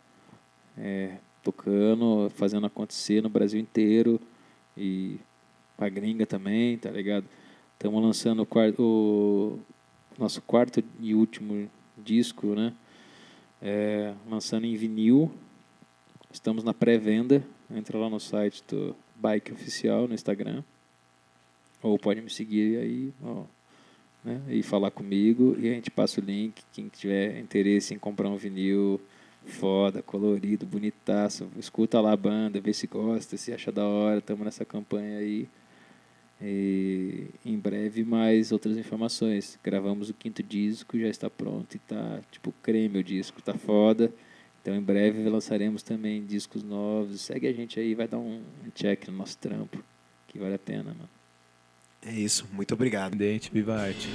é, tocando, fazendo acontecer no Brasil inteiro e pra gringa também, tá ligado? Estamos lançando o, quarto, o nosso quarto e último disco, né? É, lançando em vinil. Estamos na pré-venda. Entra lá no site do Bike Oficial no Instagram. Ou pode me seguir aí, ó, né? E falar comigo e a gente passa o link. Quem tiver interesse em comprar um vinil foda, colorido, bonitaço, escuta lá a banda, vê se gosta, se acha da hora. Estamos nessa campanha aí. E em breve mais outras informações. Gravamos o quinto disco, já está pronto e tá tipo creme o disco, tá foda. Então em breve lançaremos também discos novos. Segue a gente aí, vai dar um check no nosso trampo, que vale a pena, mano. É isso, muito obrigado. Independente, viva arte.